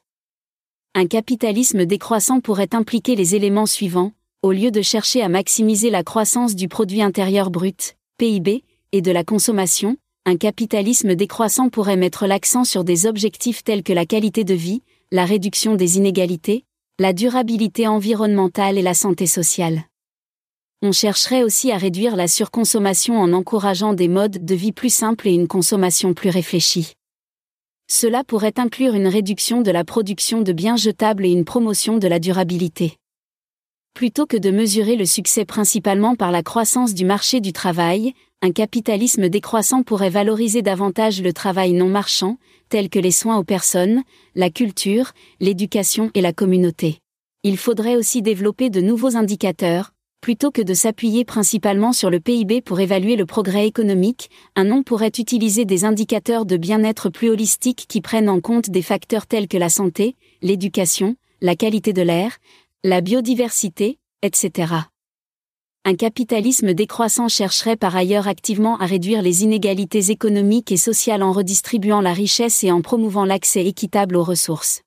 Un capitalisme décroissant pourrait impliquer les éléments suivants, au lieu de chercher à maximiser la croissance du produit intérieur brut, PIB, et de la consommation, un capitalisme décroissant pourrait mettre l'accent sur des objectifs tels que la qualité de vie, la réduction des inégalités, la durabilité environnementale et la santé sociale. On chercherait aussi à réduire la surconsommation en encourageant des modes de vie plus simples et une consommation plus réfléchie. Cela pourrait inclure une réduction de la production de biens jetables et une promotion de la durabilité. Plutôt que de mesurer le succès principalement par la croissance du marché du travail, un capitalisme décroissant pourrait valoriser davantage le travail non marchand, tel que les soins aux personnes, la culture, l'éducation et la communauté. Il faudrait aussi développer de nouveaux indicateurs, plutôt que de s'appuyer principalement sur le PIB pour évaluer le progrès économique, un nom pourrait utiliser des indicateurs de bien-être plus holistiques qui prennent en compte des facteurs tels que la santé, l'éducation, la qualité de l'air, la biodiversité, etc. Un capitalisme décroissant chercherait par ailleurs activement à réduire les inégalités économiques et sociales en redistribuant la richesse et en promouvant l'accès équitable aux ressources.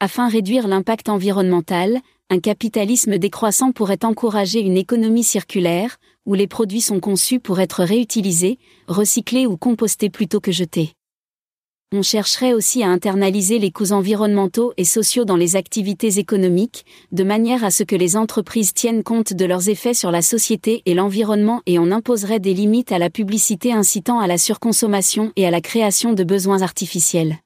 Afin de réduire l'impact environnemental, un capitalisme décroissant pourrait encourager une économie circulaire, où les produits sont conçus pour être réutilisés, recyclés ou compostés plutôt que jetés. On chercherait aussi à internaliser les coûts environnementaux et sociaux dans les activités économiques, de manière à ce que les entreprises tiennent compte de leurs effets sur la société et l'environnement et on imposerait des limites à la publicité incitant à la surconsommation et à la création de besoins artificiels.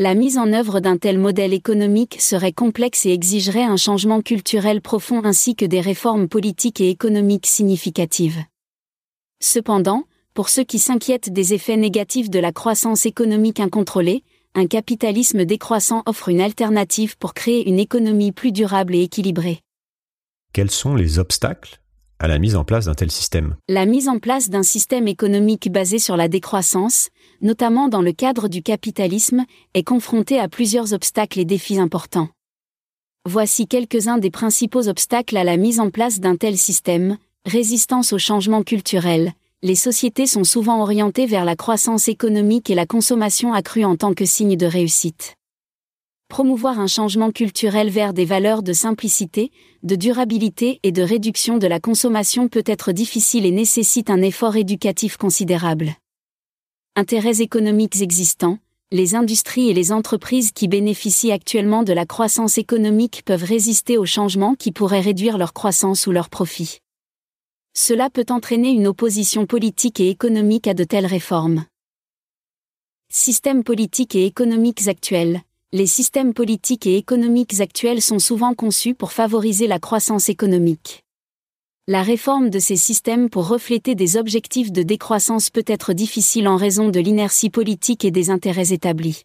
La mise en œuvre d'un tel modèle économique serait complexe et exigerait un changement culturel profond ainsi que des réformes politiques et économiques significatives. Cependant, pour ceux qui s'inquiètent des effets négatifs de la croissance économique incontrôlée, un capitalisme décroissant offre une alternative pour créer une économie plus durable et équilibrée. Quels sont les obstacles à la mise en place d'un tel système? La mise en place d'un système économique basé sur la décroissance, notamment dans le cadre du capitalisme, est confrontée à plusieurs obstacles et défis importants. Voici quelques-uns des principaux obstacles à la mise en place d'un tel système, résistance au changement culturel, les sociétés sont souvent orientées vers la croissance économique et la consommation accrue en tant que signe de réussite. Promouvoir un changement culturel vers des valeurs de simplicité, de durabilité et de réduction de la consommation peut être difficile et nécessite un effort éducatif considérable. Intérêts économiques existants, les industries et les entreprises qui bénéficient actuellement de la croissance économique peuvent résister aux changements qui pourraient réduire leur croissance ou leurs profits. Cela peut entraîner une opposition politique et économique à de telles réformes. Systèmes politiques et économiques actuels. Les systèmes politiques et économiques actuels sont souvent conçus pour favoriser la croissance économique. La réforme de ces systèmes pour refléter des objectifs de décroissance peut être difficile en raison de l'inertie politique et des intérêts établis.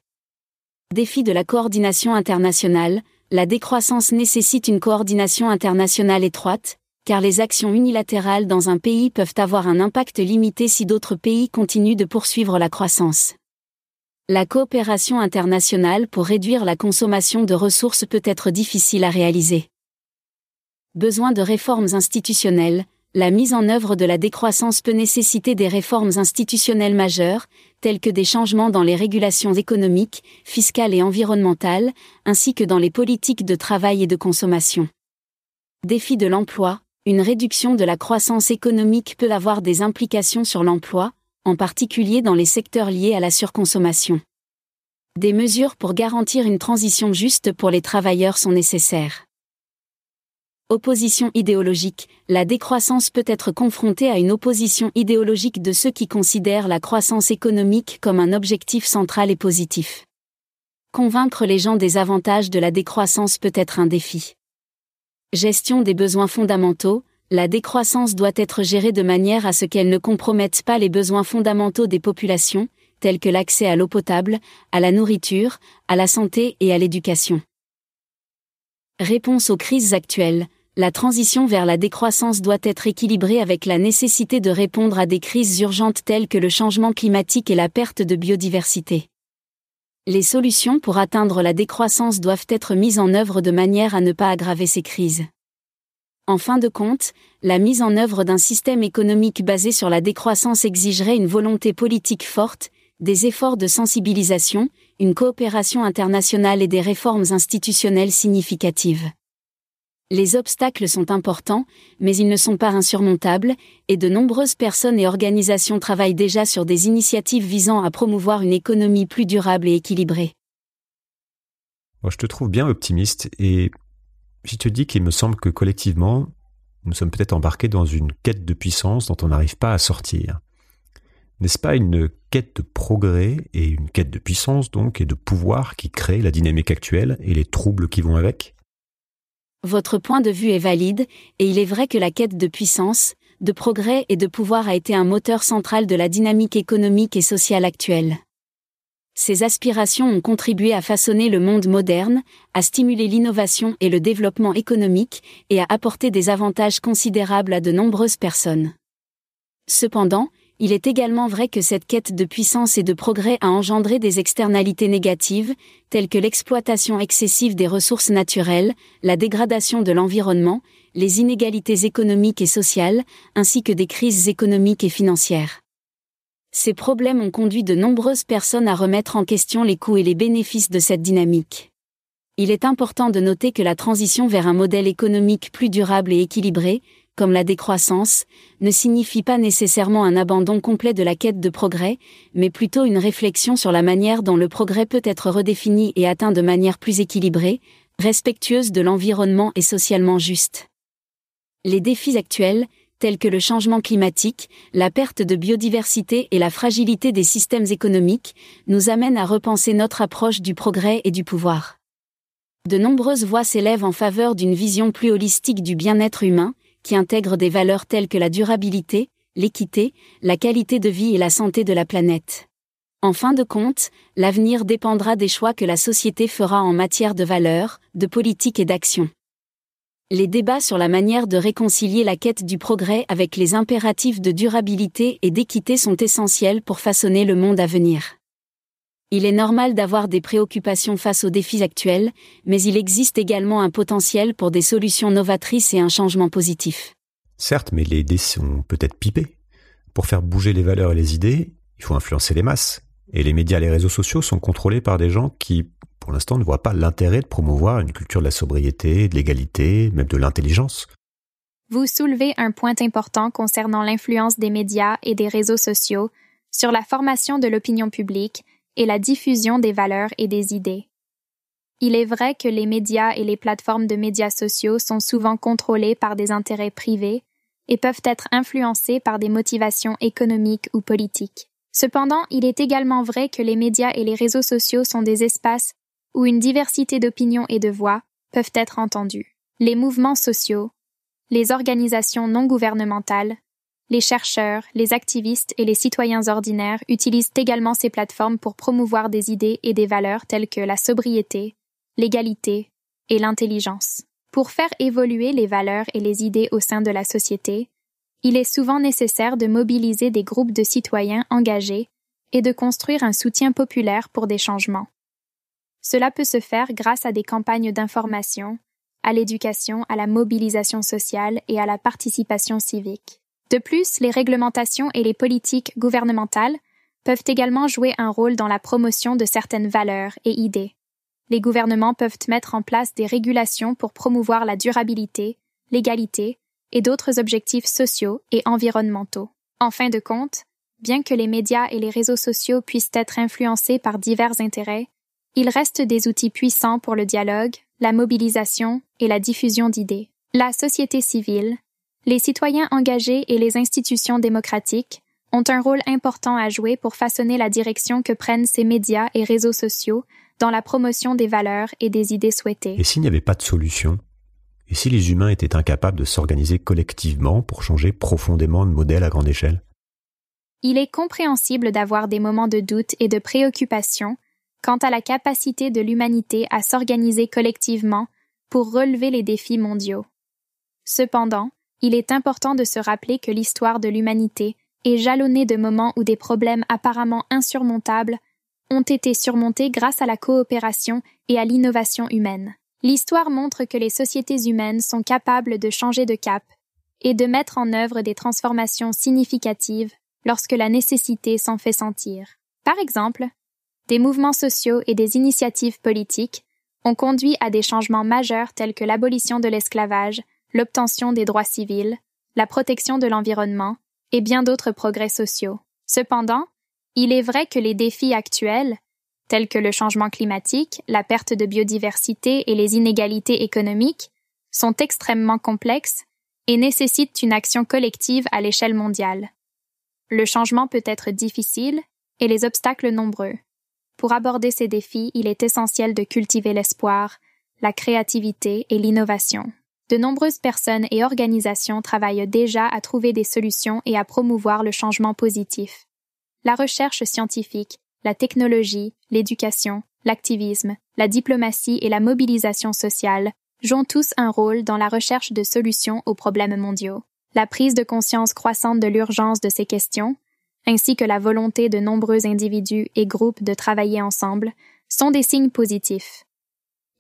Défi de la coordination internationale, la décroissance nécessite une coordination internationale étroite, car les actions unilatérales dans un pays peuvent avoir un impact limité si d'autres pays continuent de poursuivre la croissance. La coopération internationale pour réduire la consommation de ressources peut être difficile à réaliser. Besoin de réformes institutionnelles, la mise en œuvre de la décroissance peut nécessiter des réformes institutionnelles majeures, telles que des changements dans les régulations économiques, fiscales et environnementales, ainsi que dans les politiques de travail et de consommation. Défi de l'emploi, une réduction de la croissance économique peut avoir des implications sur l'emploi, en particulier dans les secteurs liés à la surconsommation. Des mesures pour garantir une transition juste pour les travailleurs sont nécessaires. Opposition idéologique. La décroissance peut être confrontée à une opposition idéologique de ceux qui considèrent la croissance économique comme un objectif central et positif. Convaincre les gens des avantages de la décroissance peut être un défi. Gestion des besoins fondamentaux, la décroissance doit être gérée de manière à ce qu'elle ne compromette pas les besoins fondamentaux des populations, tels que l'accès à l'eau potable, à la nourriture, à la santé et à l'éducation. Réponse aux crises actuelles. La transition vers la décroissance doit être équilibrée avec la nécessité de répondre à des crises urgentes telles que le changement climatique et la perte de biodiversité les solutions pour atteindre la décroissance doivent être mises en œuvre de manière à ne pas aggraver ces crises. En fin de compte, la mise en œuvre d'un système économique basé sur la décroissance exigerait une volonté politique forte, des efforts de sensibilisation, une coopération internationale et des réformes institutionnelles significatives les obstacles sont importants, mais ils ne sont pas insurmontables, et de nombreuses personnes et organisations travaillent déjà sur des initiatives visant à promouvoir une économie plus durable et équilibrée. Je te trouve bien optimiste, et je te dis qu'il me semble que collectivement, nous sommes peut-être embarqués dans une quête de puissance dont on n'arrive pas à sortir. N'est-ce pas une quête de progrès et une quête de puissance donc et de pouvoir qui crée la dynamique actuelle et les troubles qui vont avec? Votre point de vue est valide, et il est vrai que la quête de puissance, de progrès et de pouvoir a été un moteur central de la dynamique économique et sociale actuelle. Ces aspirations ont contribué à façonner le monde moderne, à stimuler l'innovation et le développement économique, et à apporter des avantages considérables à de nombreuses personnes. Cependant, il est également vrai que cette quête de puissance et de progrès a engendré des externalités négatives, telles que l'exploitation excessive des ressources naturelles, la dégradation de l'environnement, les inégalités économiques et sociales, ainsi que des crises économiques et financières. Ces problèmes ont conduit de nombreuses personnes à remettre en question les coûts et les bénéfices de cette dynamique. Il est important de noter que la transition vers un modèle économique plus durable et équilibré, comme la décroissance, ne signifie pas nécessairement un abandon complet de la quête de progrès, mais plutôt une réflexion sur la manière dont le progrès peut être redéfini et atteint de manière plus équilibrée, respectueuse de l'environnement et socialement juste. Les défis actuels, tels que le changement climatique, la perte de biodiversité et la fragilité des systèmes économiques, nous amènent à repenser notre approche du progrès et du pouvoir. De nombreuses voix s'élèvent en faveur d'une vision plus holistique du bien-être humain, qui intègre des valeurs telles que la durabilité, l'équité, la qualité de vie et la santé de la planète. En fin de compte, l'avenir dépendra des choix que la société fera en matière de valeurs, de politique et d'action. Les débats sur la manière de réconcilier la quête du progrès avec les impératifs de durabilité et d'équité sont essentiels pour façonner le monde à venir. Il est normal d'avoir des préoccupations face aux défis actuels, mais il existe également un potentiel pour des solutions novatrices et un changement positif. Certes, mais les dés sont peut-être pipés. Pour faire bouger les valeurs et les idées, il faut influencer les masses. Et les médias et les réseaux sociaux sont contrôlés par des gens qui, pour l'instant, ne voient pas l'intérêt de promouvoir une culture de la sobriété, de l'égalité, même de l'intelligence. Vous soulevez un point important concernant l'influence des médias et des réseaux sociaux sur la formation de l'opinion publique et la diffusion des valeurs et des idées. Il est vrai que les médias et les plateformes de médias sociaux sont souvent contrôlés par des intérêts privés et peuvent être influencés par des motivations économiques ou politiques. Cependant, il est également vrai que les médias et les réseaux sociaux sont des espaces où une diversité d'opinions et de voix peuvent être entendues. Les mouvements sociaux, les organisations non gouvernementales, les chercheurs, les activistes et les citoyens ordinaires utilisent également ces plateformes pour promouvoir des idées et des valeurs telles que la sobriété, l'égalité et l'intelligence. Pour faire évoluer les valeurs et les idées au sein de la société, il est souvent nécessaire de mobiliser des groupes de citoyens engagés et de construire un soutien populaire pour des changements. Cela peut se faire grâce à des campagnes d'information, à l'éducation, à la mobilisation sociale et à la participation civique. De plus, les réglementations et les politiques gouvernementales peuvent également jouer un rôle dans la promotion de certaines valeurs et idées. Les gouvernements peuvent mettre en place des régulations pour promouvoir la durabilité, l'égalité et d'autres objectifs sociaux et environnementaux. En fin de compte, bien que les médias et les réseaux sociaux puissent être influencés par divers intérêts, ils restent des outils puissants pour le dialogue, la mobilisation et la diffusion d'idées. La société civile, les citoyens engagés et les institutions démocratiques ont un rôle important à jouer pour façonner la direction que prennent ces médias et réseaux sociaux dans la promotion des valeurs et des idées souhaitées. Et s'il n'y avait pas de solution? Et si les humains étaient incapables de s'organiser collectivement pour changer profondément de modèle à grande échelle? Il est compréhensible d'avoir des moments de doute et de préoccupation quant à la capacité de l'humanité à s'organiser collectivement pour relever les défis mondiaux. Cependant, il est important de se rappeler que l'histoire de l'humanité est jalonnée de moments où des problèmes apparemment insurmontables ont été surmontés grâce à la coopération et à l'innovation humaine. L'histoire montre que les sociétés humaines sont capables de changer de cap et de mettre en œuvre des transformations significatives lorsque la nécessité s'en fait sentir. Par exemple, des mouvements sociaux et des initiatives politiques ont conduit à des changements majeurs tels que l'abolition de l'esclavage, l'obtention des droits civils, la protection de l'environnement et bien d'autres progrès sociaux. Cependant, il est vrai que les défis actuels, tels que le changement climatique, la perte de biodiversité et les inégalités économiques, sont extrêmement complexes et nécessitent une action collective à l'échelle mondiale. Le changement peut être difficile et les obstacles nombreux. Pour aborder ces défis, il est essentiel de cultiver l'espoir, la créativité et l'innovation. De nombreuses personnes et organisations travaillent déjà à trouver des solutions et à promouvoir le changement positif. La recherche scientifique, la technologie, l'éducation, l'activisme, la diplomatie et la mobilisation sociale jouent tous un rôle dans la recherche de solutions aux problèmes mondiaux. La prise de conscience croissante de l'urgence de ces questions ainsi que la volonté de nombreux individus et groupes de travailler ensemble, sont des signes positifs.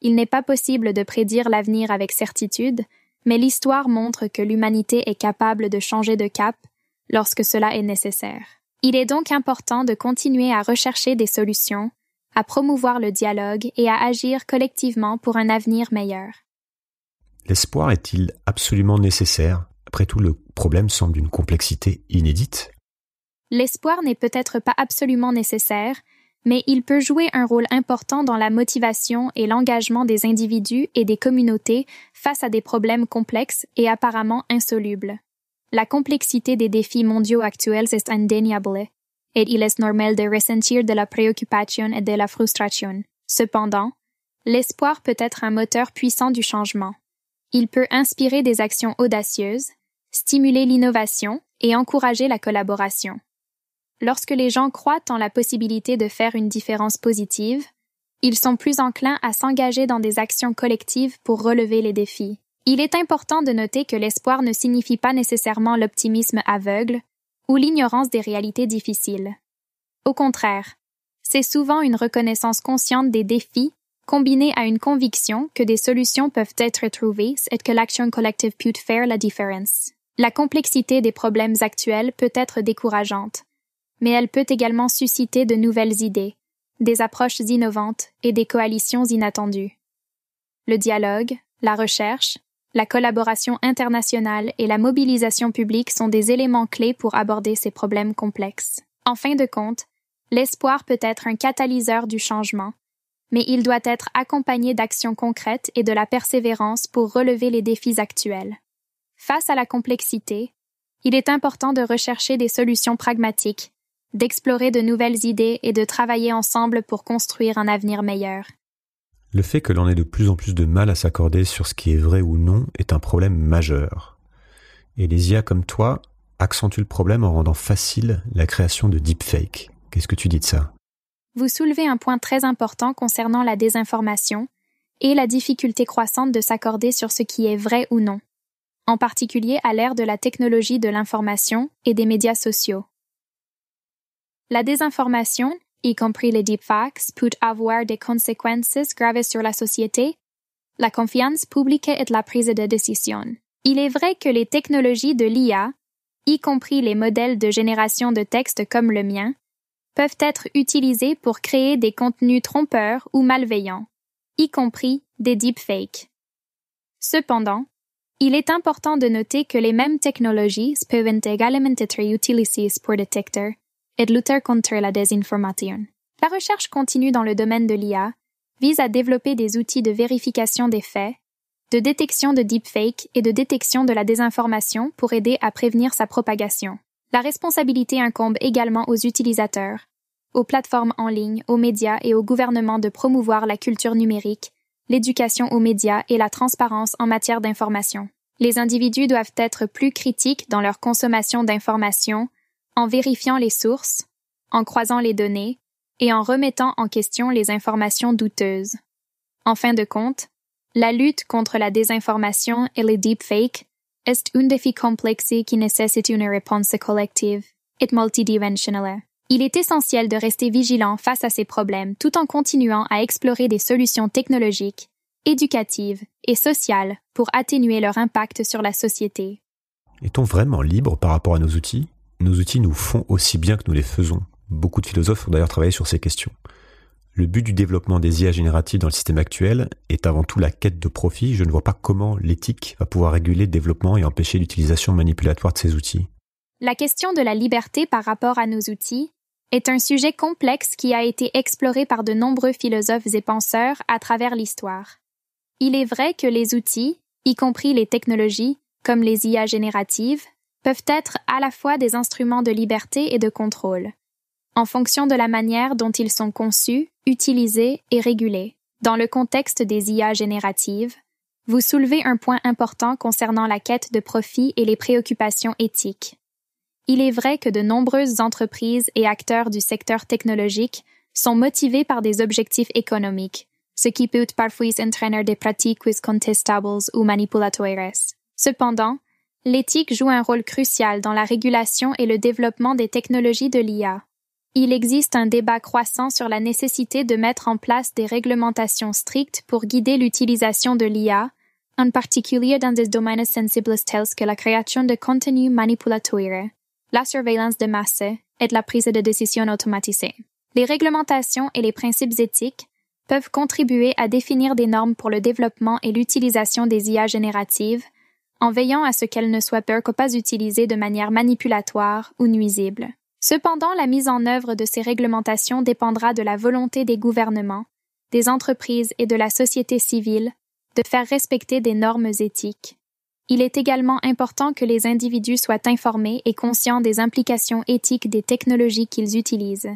Il n'est pas possible de prédire l'avenir avec certitude, mais l'histoire montre que l'humanité est capable de changer de cap lorsque cela est nécessaire. Il est donc important de continuer à rechercher des solutions, à promouvoir le dialogue et à agir collectivement pour un avenir meilleur. L'espoir est-il absolument nécessaire? Après tout, le problème semble d'une complexité inédite. L'espoir n'est peut-être pas absolument nécessaire, mais il peut jouer un rôle important dans la motivation et l'engagement des individus et des communautés face à des problèmes complexes et apparemment insolubles. La complexité des défis mondiaux actuels est indéniable, et il est normal de ressentir de la préoccupation et de la frustration. Cependant, l'espoir peut être un moteur puissant du changement. Il peut inspirer des actions audacieuses, stimuler l'innovation et encourager la collaboration. Lorsque les gens croient en la possibilité de faire une différence positive, ils sont plus enclins à s'engager dans des actions collectives pour relever les défis. Il est important de noter que l'espoir ne signifie pas nécessairement l'optimisme aveugle ou l'ignorance des réalités difficiles. Au contraire, c'est souvent une reconnaissance consciente des défis combinée à une conviction que des solutions peuvent être trouvées et que l'action collective peut faire la différence. La complexité des problèmes actuels peut être décourageante, mais elle peut également susciter de nouvelles idées, des approches innovantes et des coalitions inattendues. Le dialogue, la recherche, la collaboration internationale et la mobilisation publique sont des éléments clés pour aborder ces problèmes complexes. En fin de compte, l'espoir peut être un catalyseur du changement, mais il doit être accompagné d'actions concrètes et de la persévérance pour relever les défis actuels. Face à la complexité, il est important de rechercher des solutions pragmatiques d'explorer de nouvelles idées et de travailler ensemble pour construire un avenir meilleur. Le fait que l'on ait de plus en plus de mal à s'accorder sur ce qui est vrai ou non est un problème majeur. Et les IA comme toi accentuent le problème en rendant facile la création de deepfakes. Qu'est-ce que tu dis de ça? Vous soulevez un point très important concernant la désinformation et la difficulté croissante de s'accorder sur ce qui est vrai ou non, en particulier à l'ère de la technologie de l'information et des médias sociaux. La désinformation, y compris les deepfakes, peut avoir des conséquences graves sur la société, la confiance publique et la prise de décision. Il est vrai que les technologies de l'IA, y compris les modèles de génération de texte comme le mien, peuvent être utilisés pour créer des contenus trompeurs ou malveillants, y compris des deepfakes. Cependant, il est important de noter que les mêmes technologies peuvent également être utilisées pour détecter et lutter contre la. La recherche continue dans le domaine de l'IA vise à développer des outils de vérification des faits, de détection de deepfake et de détection de la désinformation pour aider à prévenir sa propagation. La responsabilité incombe également aux utilisateurs, aux plateformes en ligne, aux médias et au gouvernement de promouvoir la culture numérique, l'éducation aux médias et la transparence en matière d'information. Les individus doivent être plus critiques dans leur consommation d'informations en vérifiant les sources, en croisant les données et en remettant en question les informations douteuses. En fin de compte, la lutte contre la désinformation et les deepfakes est un défi complexe qui nécessite une réponse collective et multidimensionnelle. Il est essentiel de rester vigilant face à ces problèmes tout en continuant à explorer des solutions technologiques, éducatives et sociales pour atténuer leur impact sur la société. Est-on vraiment libre par rapport à nos outils? Nos outils nous font aussi bien que nous les faisons. Beaucoup de philosophes ont d'ailleurs travaillé sur ces questions. Le but du développement des IA génératives dans le système actuel est avant tout la quête de profit. Je ne vois pas comment l'éthique va pouvoir réguler le développement et empêcher l'utilisation manipulatoire de ces outils. La question de la liberté par rapport à nos outils est un sujet complexe qui a été exploré par de nombreux philosophes et penseurs à travers l'histoire. Il est vrai que les outils, y compris les technologies, comme les IA génératives, peuvent être à la fois des instruments de liberté et de contrôle, en fonction de la manière dont ils sont conçus, utilisés et régulés. Dans le contexte des IA génératives, vous soulevez un point important concernant la quête de profit et les préoccupations éthiques. Il est vrai que de nombreuses entreprises et acteurs du secteur technologique sont motivés par des objectifs économiques, ce qui peut parfois entraîner des pratiques contestables ou manipulatoires. Cependant, L'éthique joue un rôle crucial dans la régulation et le développement des technologies de l'IA. Il existe un débat croissant sur la nécessité de mettre en place des réglementations strictes pour guider l'utilisation de l'IA, en particulier dans des domaines sensibles tels que la création de contenus manipulatoires, la surveillance de masse et la prise de décision automatisée. Les réglementations et les principes éthiques peuvent contribuer à définir des normes pour le développement et l'utilisation des IA génératives, en veillant à ce qu'elles ne soient peur que pas utilisées de manière manipulatoire ou nuisible. Cependant, la mise en œuvre de ces réglementations dépendra de la volonté des gouvernements, des entreprises et de la société civile de faire respecter des normes éthiques. Il est également important que les individus soient informés et conscients des implications éthiques des technologies qu'ils utilisent,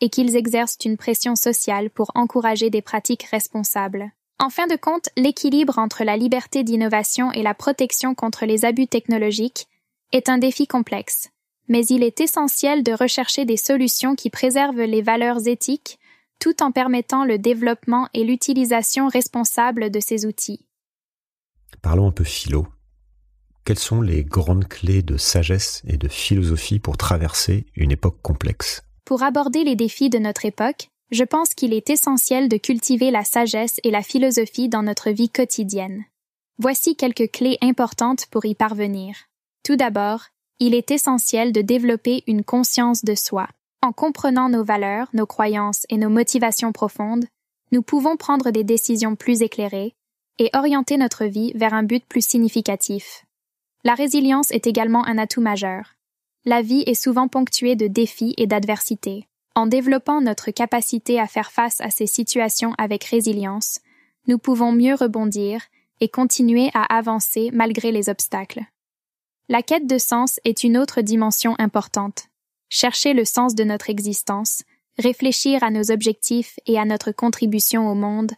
et qu'ils exercent une pression sociale pour encourager des pratiques responsables. En fin de compte, l'équilibre entre la liberté d'innovation et la protection contre les abus technologiques est un défi complexe, mais il est essentiel de rechercher des solutions qui préservent les valeurs éthiques tout en permettant le développement et l'utilisation responsable de ces outils. Parlons un peu philo. Quelles sont les grandes clés de sagesse et de philosophie pour traverser une époque complexe? Pour aborder les défis de notre époque, je pense qu'il est essentiel de cultiver la sagesse et la philosophie dans notre vie quotidienne. Voici quelques clés importantes pour y parvenir. Tout d'abord, il est essentiel de développer une conscience de soi. En comprenant nos valeurs, nos croyances et nos motivations profondes, nous pouvons prendre des décisions plus éclairées et orienter notre vie vers un but plus significatif. La résilience est également un atout majeur. La vie est souvent ponctuée de défis et d'adversités. En développant notre capacité à faire face à ces situations avec résilience, nous pouvons mieux rebondir et continuer à avancer malgré les obstacles. La quête de sens est une autre dimension importante. Chercher le sens de notre existence, réfléchir à nos objectifs et à notre contribution au monde,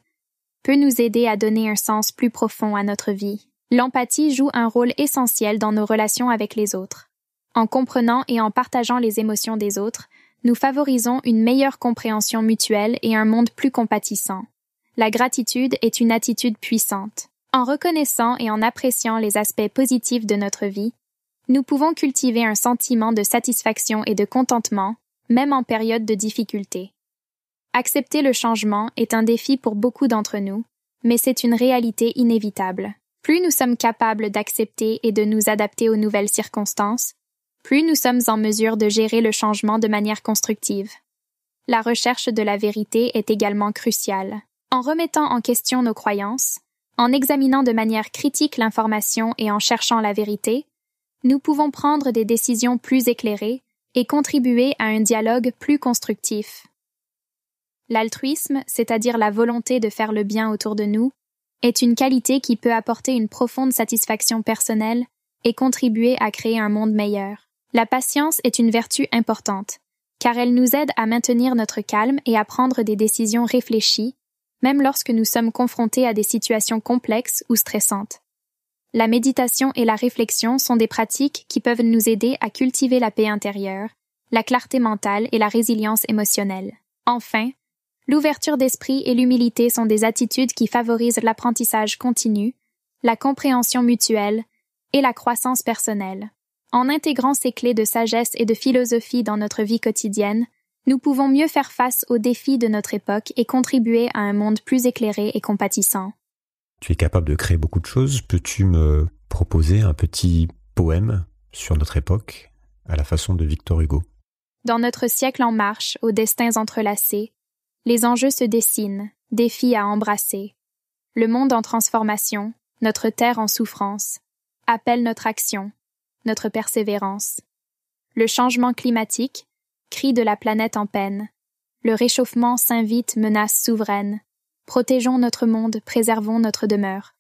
peut nous aider à donner un sens plus profond à notre vie. L'empathie joue un rôle essentiel dans nos relations avec les autres. En comprenant et en partageant les émotions des autres, nous favorisons une meilleure compréhension mutuelle et un monde plus compatissant. La gratitude est une attitude puissante. En reconnaissant et en appréciant les aspects positifs de notre vie, nous pouvons cultiver un sentiment de satisfaction et de contentement, même en période de difficulté. Accepter le changement est un défi pour beaucoup d'entre nous, mais c'est une réalité inévitable. Plus nous sommes capables d'accepter et de nous adapter aux nouvelles circonstances, plus nous sommes en mesure de gérer le changement de manière constructive. La recherche de la vérité est également cruciale. En remettant en question nos croyances, en examinant de manière critique l'information et en cherchant la vérité, nous pouvons prendre des décisions plus éclairées et contribuer à un dialogue plus constructif. L'altruisme, c'est-à-dire la volonté de faire le bien autour de nous, est une qualité qui peut apporter une profonde satisfaction personnelle et contribuer à créer un monde meilleur. La patience est une vertu importante, car elle nous aide à maintenir notre calme et à prendre des décisions réfléchies, même lorsque nous sommes confrontés à des situations complexes ou stressantes. La méditation et la réflexion sont des pratiques qui peuvent nous aider à cultiver la paix intérieure, la clarté mentale et la résilience émotionnelle. Enfin, l'ouverture d'esprit et l'humilité sont des attitudes qui favorisent l'apprentissage continu, la compréhension mutuelle et la croissance personnelle. En intégrant ces clés de sagesse et de philosophie dans notre vie quotidienne, nous pouvons mieux faire face aux défis de notre époque et contribuer à un monde plus éclairé et compatissant. Tu es capable de créer beaucoup de choses. Peux-tu me proposer un petit poème sur notre époque à la façon de Victor Hugo? Dans notre siècle en marche, aux destins entrelacés, les enjeux se dessinent, défis à embrasser. Le monde en transformation, notre terre en souffrance, appelle notre action, notre persévérance. Le changement climatique, cri de la planète en peine. Le réchauffement s'invite menace souveraine. Protégeons notre monde, préservons notre demeure,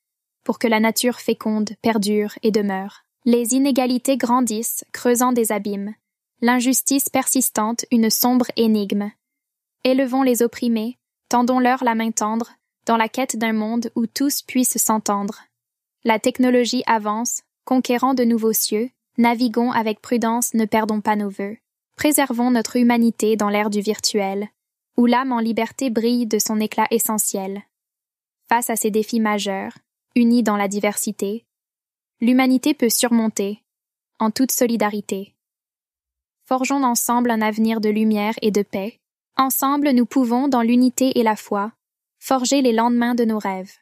pour que la nature féconde perdure et demeure. Les inégalités grandissent, creusant des abîmes. L'injustice persistante, une sombre énigme. Élevons les opprimés, tendons-leur la main tendre, dans la quête d'un monde où tous puissent s'entendre. La technologie avance, conquérant de nouveaux cieux, naviguons avec prudence, ne perdons pas nos vœux. Préservons notre humanité dans l'ère du virtuel, où l'âme en liberté brille de son éclat essentiel. Face à ces défis majeurs, unis dans la diversité, l'humanité peut surmonter, en toute solidarité. Forgeons ensemble un avenir de lumière et de paix. Ensemble, nous pouvons, dans l'unité et la foi, forger les lendemains de nos rêves.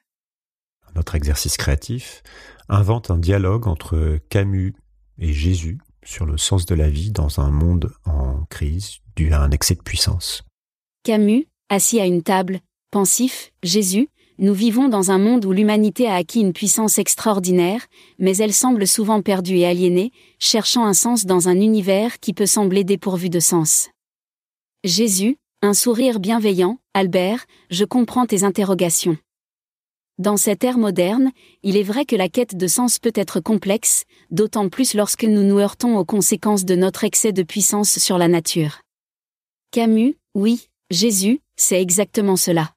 Notre exercice créatif invente un dialogue entre Camus et Jésus sur le sens de la vie dans un monde en crise dû à un excès de puissance. Camus, assis à une table, pensif, Jésus, nous vivons dans un monde où l'humanité a acquis une puissance extraordinaire, mais elle semble souvent perdue et aliénée, cherchant un sens dans un univers qui peut sembler dépourvu de sens. Jésus, un sourire bienveillant, Albert, je comprends tes interrogations. Dans cette ère moderne, il est vrai que la quête de sens peut être complexe, d'autant plus lorsque nous nous heurtons aux conséquences de notre excès de puissance sur la nature. Camus, oui, Jésus, c'est exactement cela.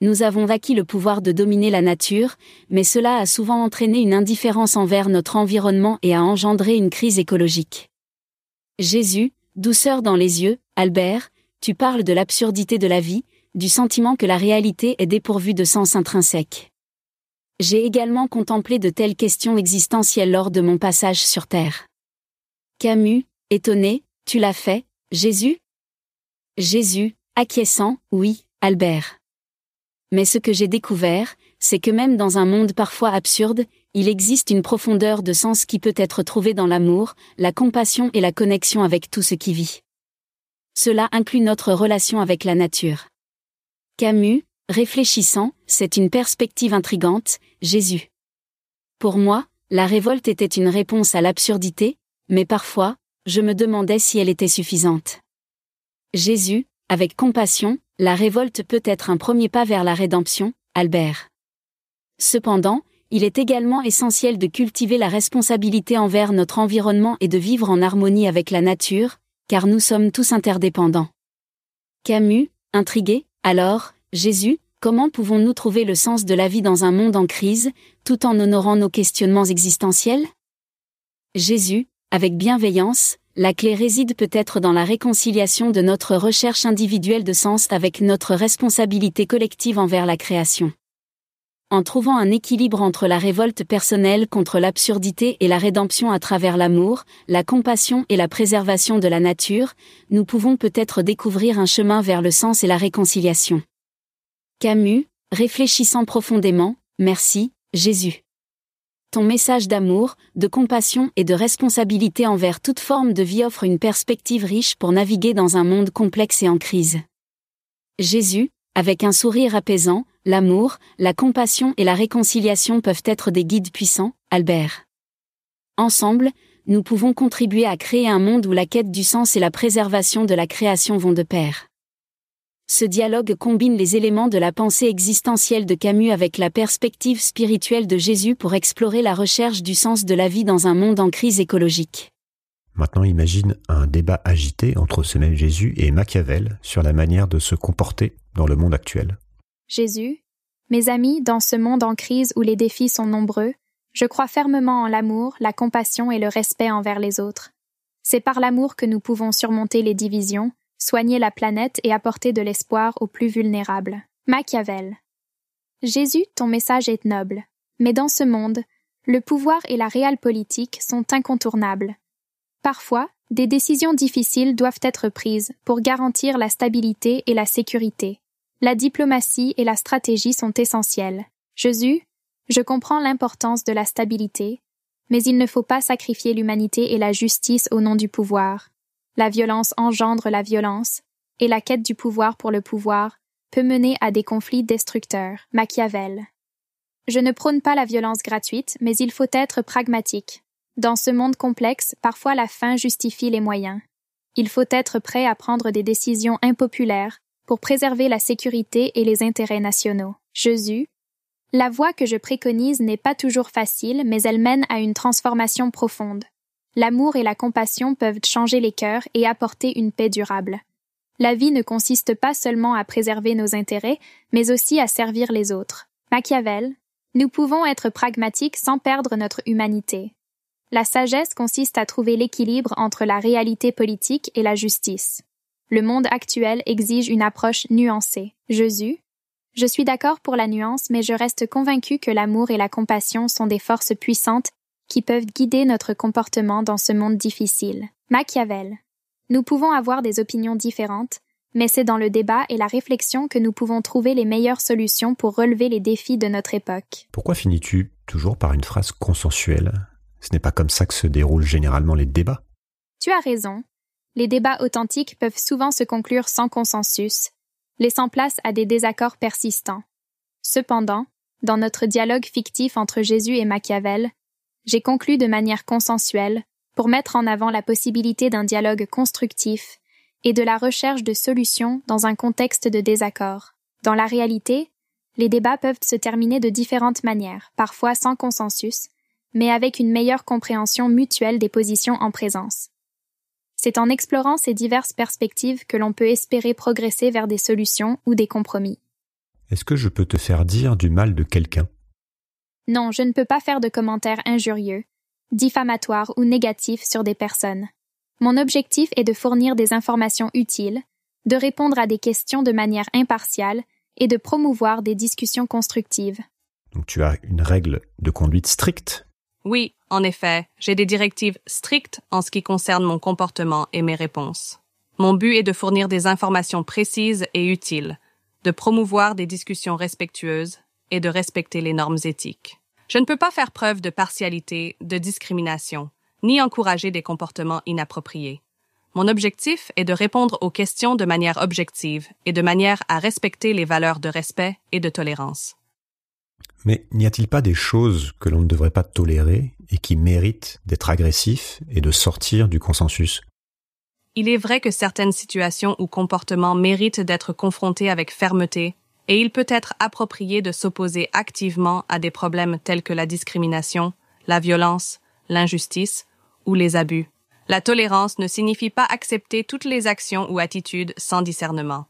Nous avons acquis le pouvoir de dominer la nature, mais cela a souvent entraîné une indifférence envers notre environnement et a engendré une crise écologique. Jésus, douceur dans les yeux, Albert, tu parles de l'absurdité de la vie, du sentiment que la réalité est dépourvue de sens intrinsèque. J'ai également contemplé de telles questions existentielles lors de mon passage sur Terre. Camus, étonné, tu l'as fait, Jésus? Jésus, acquiescent, oui, Albert. Mais ce que j'ai découvert, c'est que même dans un monde parfois absurde, il existe une profondeur de sens qui peut être trouvée dans l'amour, la compassion et la connexion avec tout ce qui vit. Cela inclut notre relation avec la nature. Camus, réfléchissant, c'est une perspective intrigante, Jésus. Pour moi, la révolte était une réponse à l'absurdité, mais parfois, je me demandais si elle était suffisante. Jésus, avec compassion, la révolte peut être un premier pas vers la rédemption, Albert. Cependant, il est également essentiel de cultiver la responsabilité envers notre environnement et de vivre en harmonie avec la nature, car nous sommes tous interdépendants. Camus, intrigué, alors, Jésus, comment pouvons-nous trouver le sens de la vie dans un monde en crise, tout en honorant nos questionnements existentiels? Jésus, avec bienveillance, la clé réside peut-être dans la réconciliation de notre recherche individuelle de sens avec notre responsabilité collective envers la création. En trouvant un équilibre entre la révolte personnelle contre l'absurdité et la rédemption à travers l'amour, la compassion et la préservation de la nature, nous pouvons peut-être découvrir un chemin vers le sens et la réconciliation. Camus, réfléchissant profondément, merci, Jésus ton message d'amour, de compassion et de responsabilité envers toute forme de vie offre une perspective riche pour naviguer dans un monde complexe et en crise. Jésus, avec un sourire apaisant, l'amour, la compassion et la réconciliation peuvent être des guides puissants, Albert. Ensemble, nous pouvons contribuer à créer un monde où la quête du sens et la préservation de la création vont de pair. Ce dialogue combine les éléments de la pensée existentielle de Camus avec la perspective spirituelle de Jésus pour explorer la recherche du sens de la vie dans un monde en crise écologique. Maintenant imagine un débat agité entre ce même Jésus et Machiavel sur la manière de se comporter dans le monde actuel. Jésus, mes amis, dans ce monde en crise où les défis sont nombreux, je crois fermement en l'amour, la compassion et le respect envers les autres. C'est par l'amour que nous pouvons surmonter les divisions, soigner la planète et apporter de l'espoir aux plus vulnérables. Machiavel. Jésus, ton message est noble, mais dans ce monde, le pouvoir et la réelle politique sont incontournables. Parfois, des décisions difficiles doivent être prises pour garantir la stabilité et la sécurité. La diplomatie et la stratégie sont essentielles. Jésus, je comprends l'importance de la stabilité, mais il ne faut pas sacrifier l'humanité et la justice au nom du pouvoir. La violence engendre la violence, et la quête du pouvoir pour le pouvoir peut mener à des conflits destructeurs. Machiavel. Je ne prône pas la violence gratuite, mais il faut être pragmatique. Dans ce monde complexe, parfois la fin justifie les moyens. Il faut être prêt à prendre des décisions impopulaires pour préserver la sécurité et les intérêts nationaux. Jésus. La voie que je préconise n'est pas toujours facile, mais elle mène à une transformation profonde. L'amour et la compassion peuvent changer les cœurs et apporter une paix durable. La vie ne consiste pas seulement à préserver nos intérêts, mais aussi à servir les autres. Machiavel. Nous pouvons être pragmatiques sans perdre notre humanité. La sagesse consiste à trouver l'équilibre entre la réalité politique et la justice. Le monde actuel exige une approche nuancée. Jésus. Je suis d'accord pour la nuance, mais je reste convaincu que l'amour et la compassion sont des forces puissantes qui peuvent guider notre comportement dans ce monde difficile. Machiavel. Nous pouvons avoir des opinions différentes, mais c'est dans le débat et la réflexion que nous pouvons trouver les meilleures solutions pour relever les défis de notre époque. Pourquoi finis-tu toujours par une phrase consensuelle? Ce n'est pas comme ça que se déroulent généralement les débats. Tu as raison. Les débats authentiques peuvent souvent se conclure sans consensus, laissant place à des désaccords persistants. Cependant, dans notre dialogue fictif entre Jésus et Machiavel, j'ai conclu de manière consensuelle pour mettre en avant la possibilité d'un dialogue constructif et de la recherche de solutions dans un contexte de désaccord. Dans la réalité, les débats peuvent se terminer de différentes manières, parfois sans consensus, mais avec une meilleure compréhension mutuelle des positions en présence. C'est en explorant ces diverses perspectives que l'on peut espérer progresser vers des solutions ou des compromis. Est-ce que je peux te faire dire du mal de quelqu'un? Non, je ne peux pas faire de commentaires injurieux, diffamatoires ou négatifs sur des personnes. Mon objectif est de fournir des informations utiles, de répondre à des questions de manière impartiale et de promouvoir des discussions constructives. Donc tu as une règle de conduite stricte? Oui, en effet, j'ai des directives strictes en ce qui concerne mon comportement et mes réponses. Mon but est de fournir des informations précises et utiles, de promouvoir des discussions respectueuses et de respecter les normes éthiques. Je ne peux pas faire preuve de partialité, de discrimination, ni encourager des comportements inappropriés. Mon objectif est de répondre aux questions de manière objective et de manière à respecter les valeurs de respect et de tolérance. Mais n'y a-t-il pas des choses que l'on ne devrait pas tolérer et qui méritent d'être agressifs et de sortir du consensus? Il est vrai que certaines situations ou comportements méritent d'être confrontés avec fermeté, et il peut être approprié de s'opposer activement à des problèmes tels que la discrimination, la violence, l'injustice ou les abus. La tolérance ne signifie pas accepter toutes les actions ou attitudes sans discernement.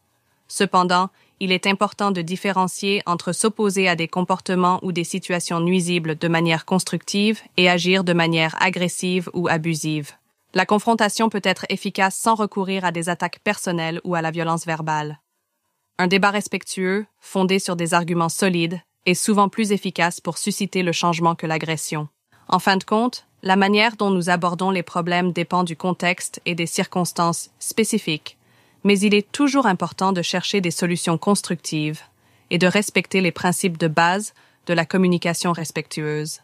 Cependant, il est important de différencier entre s'opposer à des comportements ou des situations nuisibles de manière constructive et agir de manière agressive ou abusive. La confrontation peut être efficace sans recourir à des attaques personnelles ou à la violence verbale. Un débat respectueux, fondé sur des arguments solides, est souvent plus efficace pour susciter le changement que l'agression. En fin de compte, la manière dont nous abordons les problèmes dépend du contexte et des circonstances spécifiques, mais il est toujours important de chercher des solutions constructives et de respecter les principes de base de la communication respectueuse,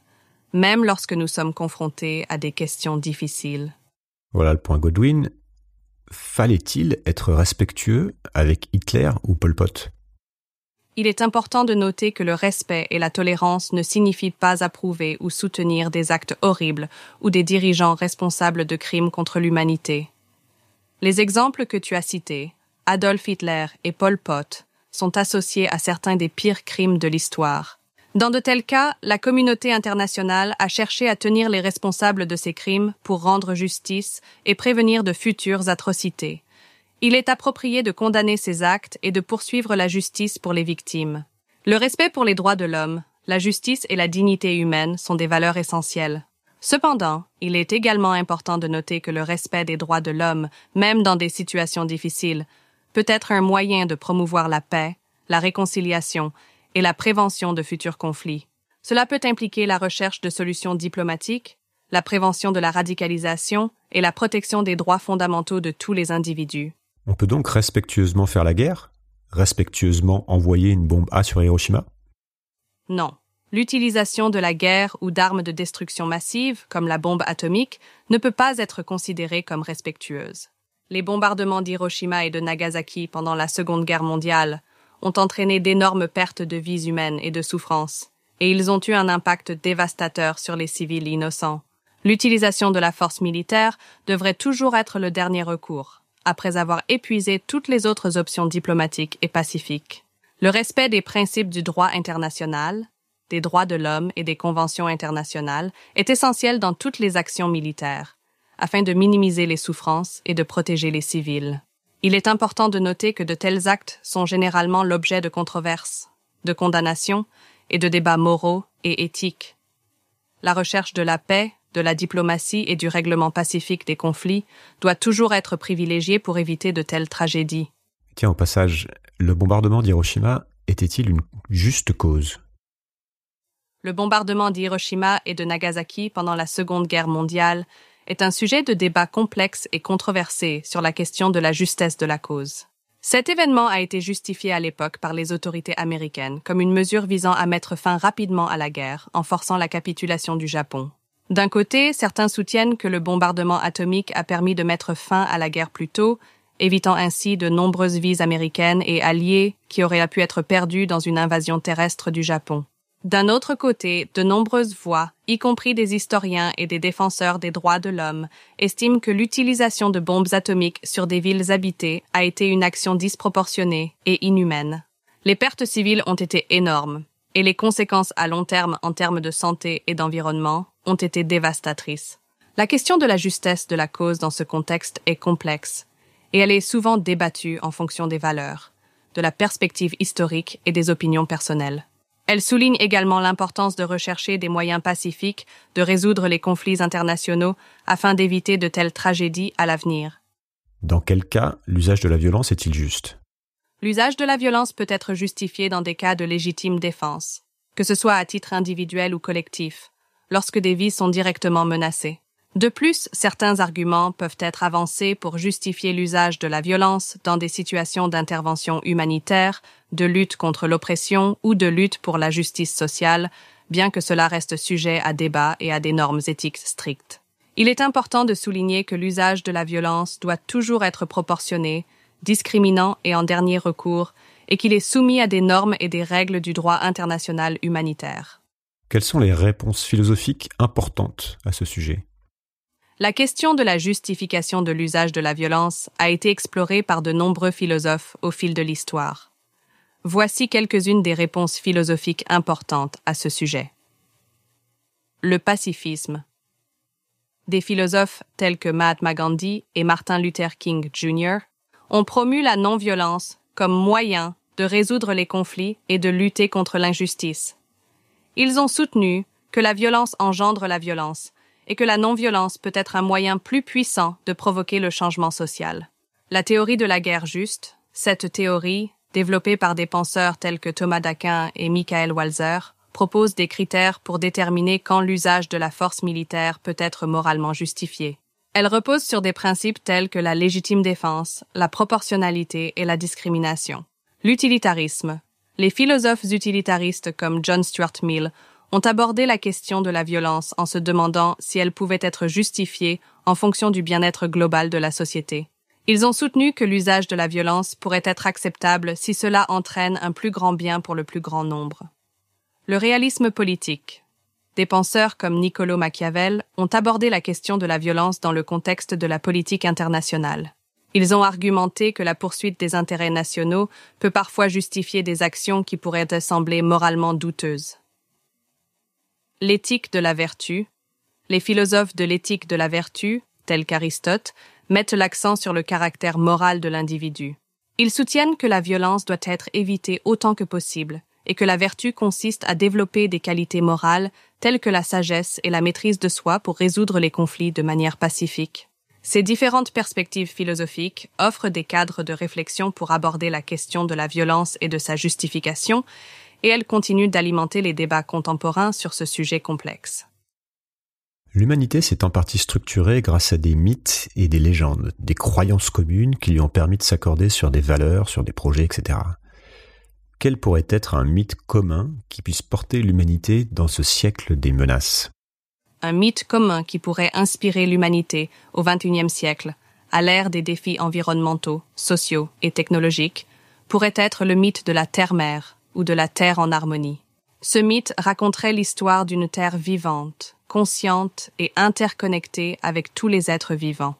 même lorsque nous sommes confrontés à des questions difficiles. Voilà le point Godwin. Fallait-il être respectueux avec Hitler ou Pol Pot? Il est important de noter que le respect et la tolérance ne signifient pas approuver ou soutenir des actes horribles ou des dirigeants responsables de crimes contre l'humanité. Les exemples que tu as cités, Adolf Hitler et Pol Pot, sont associés à certains des pires crimes de l'histoire. Dans de tels cas, la communauté internationale a cherché à tenir les responsables de ces crimes pour rendre justice et prévenir de futures atrocités. Il est approprié de condamner ces actes et de poursuivre la justice pour les victimes. Le respect pour les droits de l'homme, la justice et la dignité humaine sont des valeurs essentielles. Cependant, il est également important de noter que le respect des droits de l'homme, même dans des situations difficiles, peut être un moyen de promouvoir la paix, la réconciliation et la prévention de futurs conflits. Cela peut impliquer la recherche de solutions diplomatiques, la prévention de la radicalisation et la protection des droits fondamentaux de tous les individus. On peut donc respectueusement faire la guerre? Respectueusement envoyer une bombe A sur Hiroshima? Non. L'utilisation de la guerre ou d'armes de destruction massive, comme la bombe atomique, ne peut pas être considérée comme respectueuse. Les bombardements d'Hiroshima et de Nagasaki pendant la Seconde Guerre mondiale ont entraîné d'énormes pertes de vies humaines et de souffrances, et ils ont eu un impact dévastateur sur les civils innocents. L'utilisation de la force militaire devrait toujours être le dernier recours après avoir épuisé toutes les autres options diplomatiques et pacifiques. Le respect des principes du droit international, des droits de l'homme et des conventions internationales est essentiel dans toutes les actions militaires, afin de minimiser les souffrances et de protéger les civils. Il est important de noter que de tels actes sont généralement l'objet de controverses, de condamnations et de débats moraux et éthiques. La recherche de la paix de la diplomatie et du règlement pacifique des conflits doit toujours être privilégié pour éviter de telles tragédies. Tiens, au passage, le bombardement d'Hiroshima était-il une juste cause? Le bombardement d'Hiroshima et de Nagasaki pendant la Seconde Guerre mondiale est un sujet de débat complexe et controversé sur la question de la justesse de la cause. Cet événement a été justifié à l'époque par les autorités américaines comme une mesure visant à mettre fin rapidement à la guerre en forçant la capitulation du Japon. D'un côté, certains soutiennent que le bombardement atomique a permis de mettre fin à la guerre plus tôt, évitant ainsi de nombreuses vies américaines et alliées qui auraient pu être perdues dans une invasion terrestre du Japon. D'un autre côté, de nombreuses voix, y compris des historiens et des défenseurs des droits de l'homme, estiment que l'utilisation de bombes atomiques sur des villes habitées a été une action disproportionnée et inhumaine. Les pertes civiles ont été énormes, et les conséquences à long terme en termes de santé et d'environnement ont été dévastatrices. La question de la justesse de la cause dans ce contexte est complexe, et elle est souvent débattue en fonction des valeurs, de la perspective historique et des opinions personnelles. Elle souligne également l'importance de rechercher des moyens pacifiques de résoudre les conflits internationaux afin d'éviter de telles tragédies à l'avenir. Dans quel cas l'usage de la violence est-il juste? L'usage de la violence peut être justifié dans des cas de légitime défense, que ce soit à titre individuel ou collectif, lorsque des vies sont directement menacées. De plus, certains arguments peuvent être avancés pour justifier l'usage de la violence dans des situations d'intervention humanitaire, de lutte contre l'oppression ou de lutte pour la justice sociale, bien que cela reste sujet à débat et à des normes éthiques strictes. Il est important de souligner que l'usage de la violence doit toujours être proportionné, discriminant et en dernier recours, et qu'il est soumis à des normes et des règles du droit international humanitaire. Quelles sont les réponses philosophiques importantes à ce sujet? La question de la justification de l'usage de la violence a été explorée par de nombreux philosophes au fil de l'histoire. Voici quelques-unes des réponses philosophiques importantes à ce sujet. Le pacifisme. Des philosophes tels que Mahatma Gandhi et Martin Luther King Jr. ont promu la non-violence comme moyen de résoudre les conflits et de lutter contre l'injustice. Ils ont soutenu que la violence engendre la violence et que la non-violence peut être un moyen plus puissant de provoquer le changement social. La théorie de la guerre juste, cette théorie, développée par des penseurs tels que Thomas d'Aquin et Michael Walzer, propose des critères pour déterminer quand l'usage de la force militaire peut être moralement justifié. Elle repose sur des principes tels que la légitime défense, la proportionnalité et la discrimination. L'utilitarisme. Les philosophes utilitaristes comme John Stuart Mill ont abordé la question de la violence en se demandant si elle pouvait être justifiée en fonction du bien-être global de la société. Ils ont soutenu que l'usage de la violence pourrait être acceptable si cela entraîne un plus grand bien pour le plus grand nombre. Le réalisme politique. Des penseurs comme Niccolo Machiavel ont abordé la question de la violence dans le contexte de la politique internationale. Ils ont argumenté que la poursuite des intérêts nationaux peut parfois justifier des actions qui pourraient sembler moralement douteuses l'éthique de la vertu, les philosophes de l'éthique de la vertu, tels qu'Aristote, mettent l'accent sur le caractère moral de l'individu. Ils soutiennent que la violence doit être évitée autant que possible, et que la vertu consiste à développer des qualités morales telles que la sagesse et la maîtrise de soi pour résoudre les conflits de manière pacifique. Ces différentes perspectives philosophiques offrent des cadres de réflexion pour aborder la question de la violence et de sa justification, et elle continue d'alimenter les débats contemporains sur ce sujet complexe. L'humanité s'est en partie structurée grâce à des mythes et des légendes, des croyances communes qui lui ont permis de s'accorder sur des valeurs, sur des projets, etc. Quel pourrait être un mythe commun qui puisse porter l'humanité dans ce siècle des menaces? Un mythe commun qui pourrait inspirer l'humanité au XXIe siècle, à l'ère des défis environnementaux, sociaux et technologiques, pourrait être le mythe de la Terre-Mère, ou de la Terre en harmonie. Ce mythe raconterait l'histoire d'une Terre vivante, consciente et interconnectée avec tous les êtres vivants.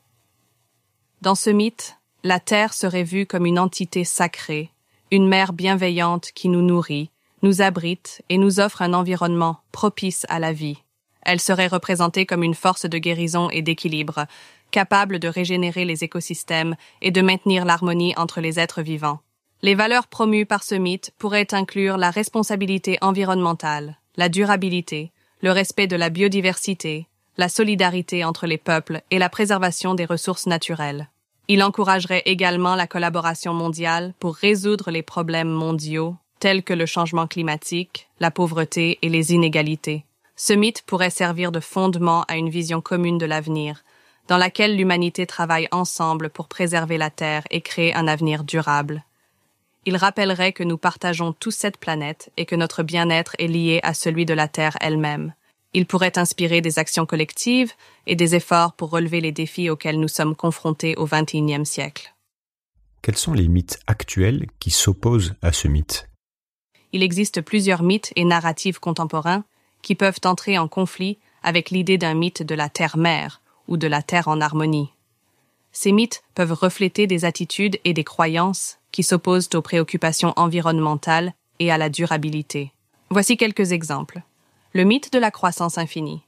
Dans ce mythe, la Terre serait vue comme une entité sacrée, une mère bienveillante qui nous nourrit, nous abrite et nous offre un environnement propice à la vie. Elle serait représentée comme une force de guérison et d'équilibre, capable de régénérer les écosystèmes et de maintenir l'harmonie entre les êtres vivants. Les valeurs promues par ce mythe pourraient inclure la responsabilité environnementale, la durabilité, le respect de la biodiversité, la solidarité entre les peuples et la préservation des ressources naturelles. Il encouragerait également la collaboration mondiale pour résoudre les problèmes mondiaux tels que le changement climatique, la pauvreté et les inégalités. Ce mythe pourrait servir de fondement à une vision commune de l'avenir, dans laquelle l'humanité travaille ensemble pour préserver la Terre et créer un avenir durable. Il rappellerait que nous partageons tous cette planète et que notre bien-être est lié à celui de la Terre elle-même. Il pourrait inspirer des actions collectives et des efforts pour relever les défis auxquels nous sommes confrontés au XXIe siècle. Quels sont les mythes actuels qui s'opposent à ce mythe? Il existe plusieurs mythes et narratifs contemporains qui peuvent entrer en conflit avec l'idée d'un mythe de la Terre-mère ou de la Terre en harmonie. Ces mythes peuvent refléter des attitudes et des croyances qui s'opposent aux préoccupations environnementales et à la durabilité. Voici quelques exemples. Le mythe de la croissance infinie.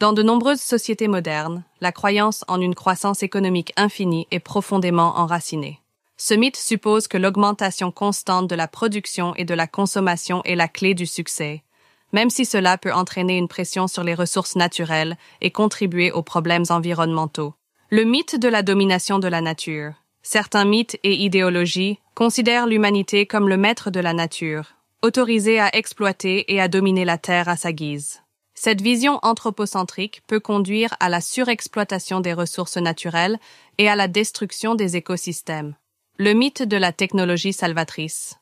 Dans de nombreuses sociétés modernes, la croyance en une croissance économique infinie est profondément enracinée. Ce mythe suppose que l'augmentation constante de la production et de la consommation est la clé du succès, même si cela peut entraîner une pression sur les ressources naturelles et contribuer aux problèmes environnementaux. Le mythe de la domination de la nature. Certains mythes et idéologies considèrent l'humanité comme le maître de la nature, autorisé à exploiter et à dominer la Terre à sa guise. Cette vision anthropocentrique peut conduire à la surexploitation des ressources naturelles et à la destruction des écosystèmes. Le mythe de la technologie salvatrice.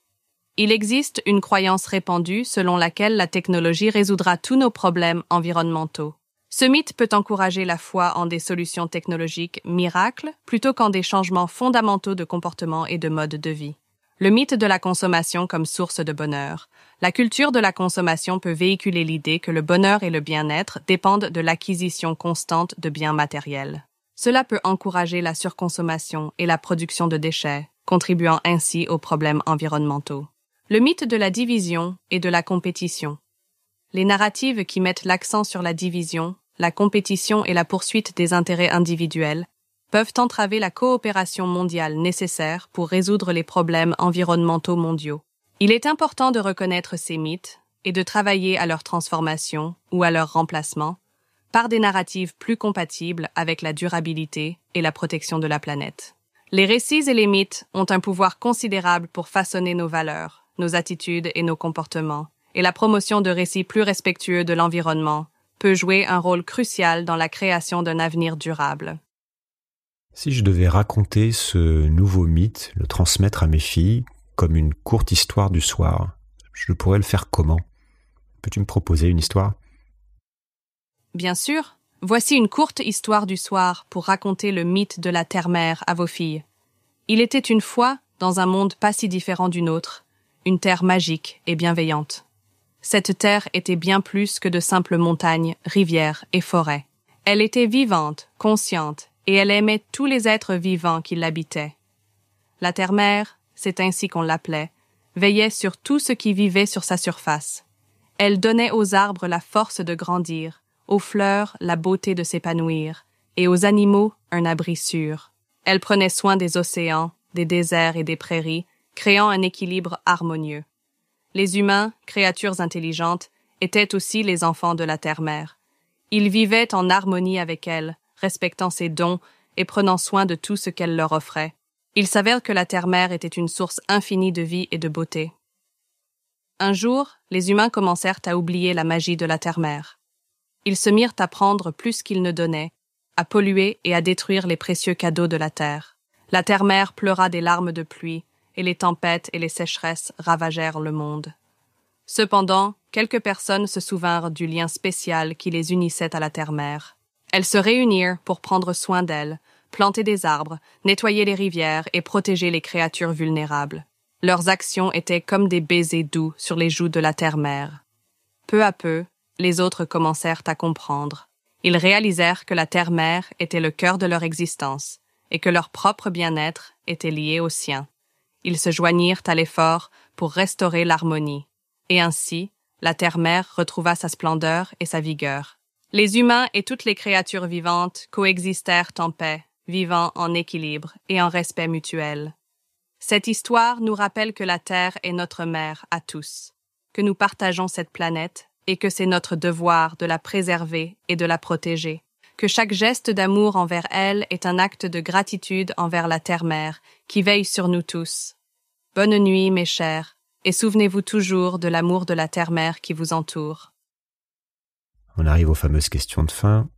Il existe une croyance répandue selon laquelle la technologie résoudra tous nos problèmes environnementaux. Ce mythe peut encourager la foi en des solutions technologiques miracles plutôt qu'en des changements fondamentaux de comportement et de mode de vie. Le mythe de la consommation comme source de bonheur. La culture de la consommation peut véhiculer l'idée que le bonheur et le bien-être dépendent de l'acquisition constante de biens matériels. Cela peut encourager la surconsommation et la production de déchets, contribuant ainsi aux problèmes environnementaux. Le mythe de la division et de la compétition. Les narratives qui mettent l'accent sur la division, la compétition et la poursuite des intérêts individuels peuvent entraver la coopération mondiale nécessaire pour résoudre les problèmes environnementaux mondiaux. Il est important de reconnaître ces mythes et de travailler à leur transformation ou à leur remplacement par des narratives plus compatibles avec la durabilité et la protection de la planète. Les récits et les mythes ont un pouvoir considérable pour façonner nos valeurs, nos attitudes et nos comportements, et la promotion de récits plus respectueux de l'environnement peut jouer un rôle crucial dans la création d'un avenir durable. Si je devais raconter ce nouveau mythe, le transmettre à mes filles comme une courte histoire du soir, je pourrais le faire comment? Peux-tu me proposer une histoire? Bien sûr. Voici une courte histoire du soir pour raconter le mythe de la terre-mère à vos filles. Il était une fois, dans un monde pas si différent du nôtre, une terre magique et bienveillante. Cette terre était bien plus que de simples montagnes, rivières et forêts. Elle était vivante, consciente, et elle aimait tous les êtres vivants qui l'habitaient. La terre-mère, c'est ainsi qu'on l'appelait, veillait sur tout ce qui vivait sur sa surface. Elle donnait aux arbres la force de grandir, aux fleurs la beauté de s'épanouir, et aux animaux un abri sûr. Elle prenait soin des océans, des déserts et des prairies, créant un équilibre harmonieux. Les humains, créatures intelligentes, étaient aussi les enfants de la terre-mère. Ils vivaient en harmonie avec elle, respectant ses dons et prenant soin de tout ce qu'elle leur offrait. Il s'avère que la terre-mère était une source infinie de vie et de beauté. Un jour, les humains commencèrent à oublier la magie de la terre-mère. Ils se mirent à prendre plus qu'ils ne donnaient, à polluer et à détruire les précieux cadeaux de la terre. La terre-mère pleura des larmes de pluie, et les tempêtes et les sécheresses ravagèrent le monde. Cependant, quelques personnes se souvinrent du lien spécial qui les unissait à la terre-mère. Elles se réunirent pour prendre soin d'elle, planter des arbres, nettoyer les rivières et protéger les créatures vulnérables. Leurs actions étaient comme des baisers doux sur les joues de la terre-mère. Peu à peu, les autres commencèrent à comprendre. Ils réalisèrent que la terre-mère était le cœur de leur existence et que leur propre bien-être était lié au sien ils se joignirent à l'effort pour restaurer l'harmonie, et ainsi la terre-mère retrouva sa splendeur et sa vigueur. Les humains et toutes les créatures vivantes coexistèrent en paix, vivant en équilibre et en respect mutuel. Cette histoire nous rappelle que la Terre est notre mère à tous, que nous partageons cette planète et que c'est notre devoir de la préserver et de la protéger, que chaque geste d'amour envers elle est un acte de gratitude envers la Terre-Mère qui veille sur nous tous. Bonne nuit, mes chers, et souvenez-vous toujours de l'amour de la terre-mère qui vous entoure. On arrive aux fameuses questions de fin.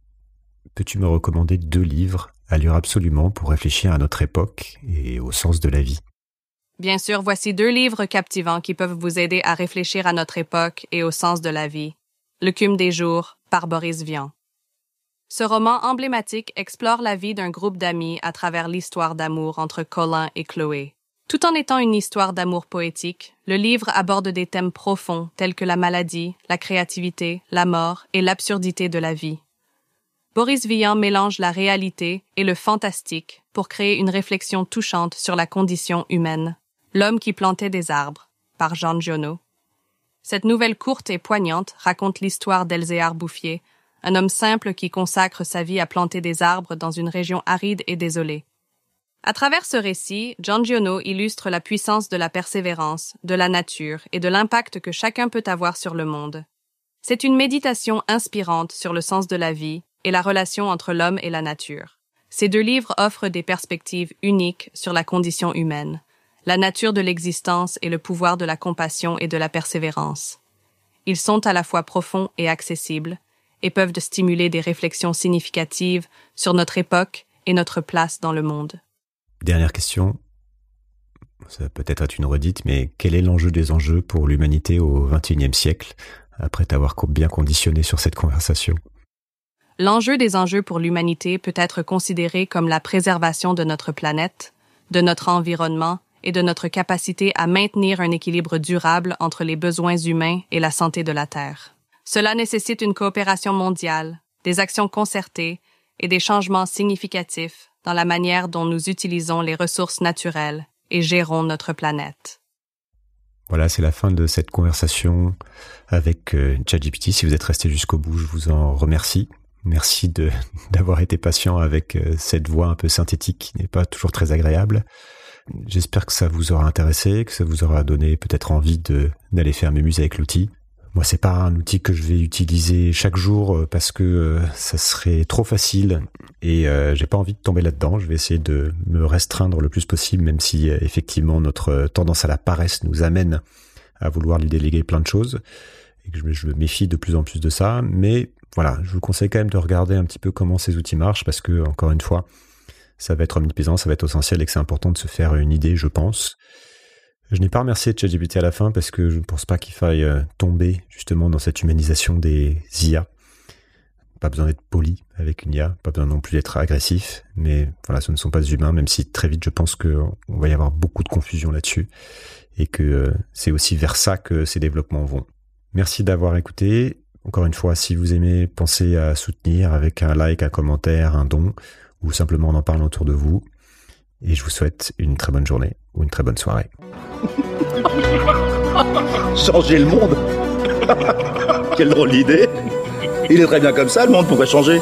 Peux-tu me recommander deux livres à lire absolument pour réfléchir à notre époque et au sens de la vie? Bien sûr, voici deux livres captivants qui peuvent vous aider à réfléchir à notre époque et au sens de la vie. Le Cume des jours par Boris Vian. Ce roman emblématique explore la vie d'un groupe d'amis à travers l'histoire d'amour entre Colin et Chloé. Tout en étant une histoire d'amour poétique, le livre aborde des thèmes profonds tels que la maladie, la créativité, la mort et l'absurdité de la vie. Boris Vian mélange la réalité et le fantastique pour créer une réflexion touchante sur la condition humaine. L'homme qui plantait des arbres, par Jean Giono. Cette nouvelle courte et poignante raconte l'histoire d'Elzéar Bouffier, un homme simple qui consacre sa vie à planter des arbres dans une région aride et désolée. À travers ce récit, John Giono illustre la puissance de la persévérance, de la nature et de l'impact que chacun peut avoir sur le monde. C'est une méditation inspirante sur le sens de la vie et la relation entre l'homme et la nature. Ces deux livres offrent des perspectives uniques sur la condition humaine, la nature de l'existence et le pouvoir de la compassion et de la persévérance. Ils sont à la fois profonds et accessibles, et peuvent stimuler des réflexions significatives sur notre époque et notre place dans le monde. Dernière question. Ça peut être être une redite, mais quel est l'enjeu des enjeux pour l'humanité au XXIe siècle, après t'avoir bien conditionné sur cette conversation? L'enjeu des enjeux pour l'humanité peut être considéré comme la préservation de notre planète, de notre environnement et de notre capacité à maintenir un équilibre durable entre les besoins humains et la santé de la Terre. Cela nécessite une coopération mondiale, des actions concertées et des changements significatifs dans la manière dont nous utilisons les ressources naturelles et gérons notre planète. Voilà, c'est la fin de cette conversation avec euh, ChatGPT. Si vous êtes resté jusqu'au bout, je vous en remercie. Merci *laughs* d'avoir été patient avec euh, cette voix un peu synthétique qui n'est pas toujours très agréable. J'espère que ça vous aura intéressé, que ça vous aura donné peut-être envie d'aller faire mes muses avec l'outil. Moi, c'est pas un outil que je vais utiliser chaque jour euh, parce que euh, ça serait trop facile et euh, j'ai pas envie de tomber là-dedans. Je vais essayer de me restreindre le plus possible, même si effectivement notre tendance à la paresse nous amène à vouloir lui déléguer plein de choses et que je me méfie de plus en plus de ça. Mais voilà, je vous conseille quand même de regarder un petit peu comment ces outils marchent parce que encore une fois, ça va être omniprésent, ça va être essentiel et que c'est important de se faire une idée, je pense. Je n'ai pas remercié ChatGPT à la fin parce que je ne pense pas qu'il faille euh, tomber justement dans cette humanisation des IA. Pas besoin d'être poli avec une IA, pas besoin non plus d'être agressif, mais voilà, ce ne sont pas humains, même si très vite je pense qu'on va y avoir beaucoup de confusion là-dessus et que euh, c'est aussi vers ça que ces développements vont. Merci d'avoir écouté. Encore une fois, si vous aimez, pensez à soutenir avec un like, un commentaire, un don ou simplement en en parlant autour de vous. Et je vous souhaite une très bonne journée ou une très bonne soirée. *laughs* changer le monde? *laughs* Quelle drôle d'idée Il est très bien comme ça, le monde pourrait changer.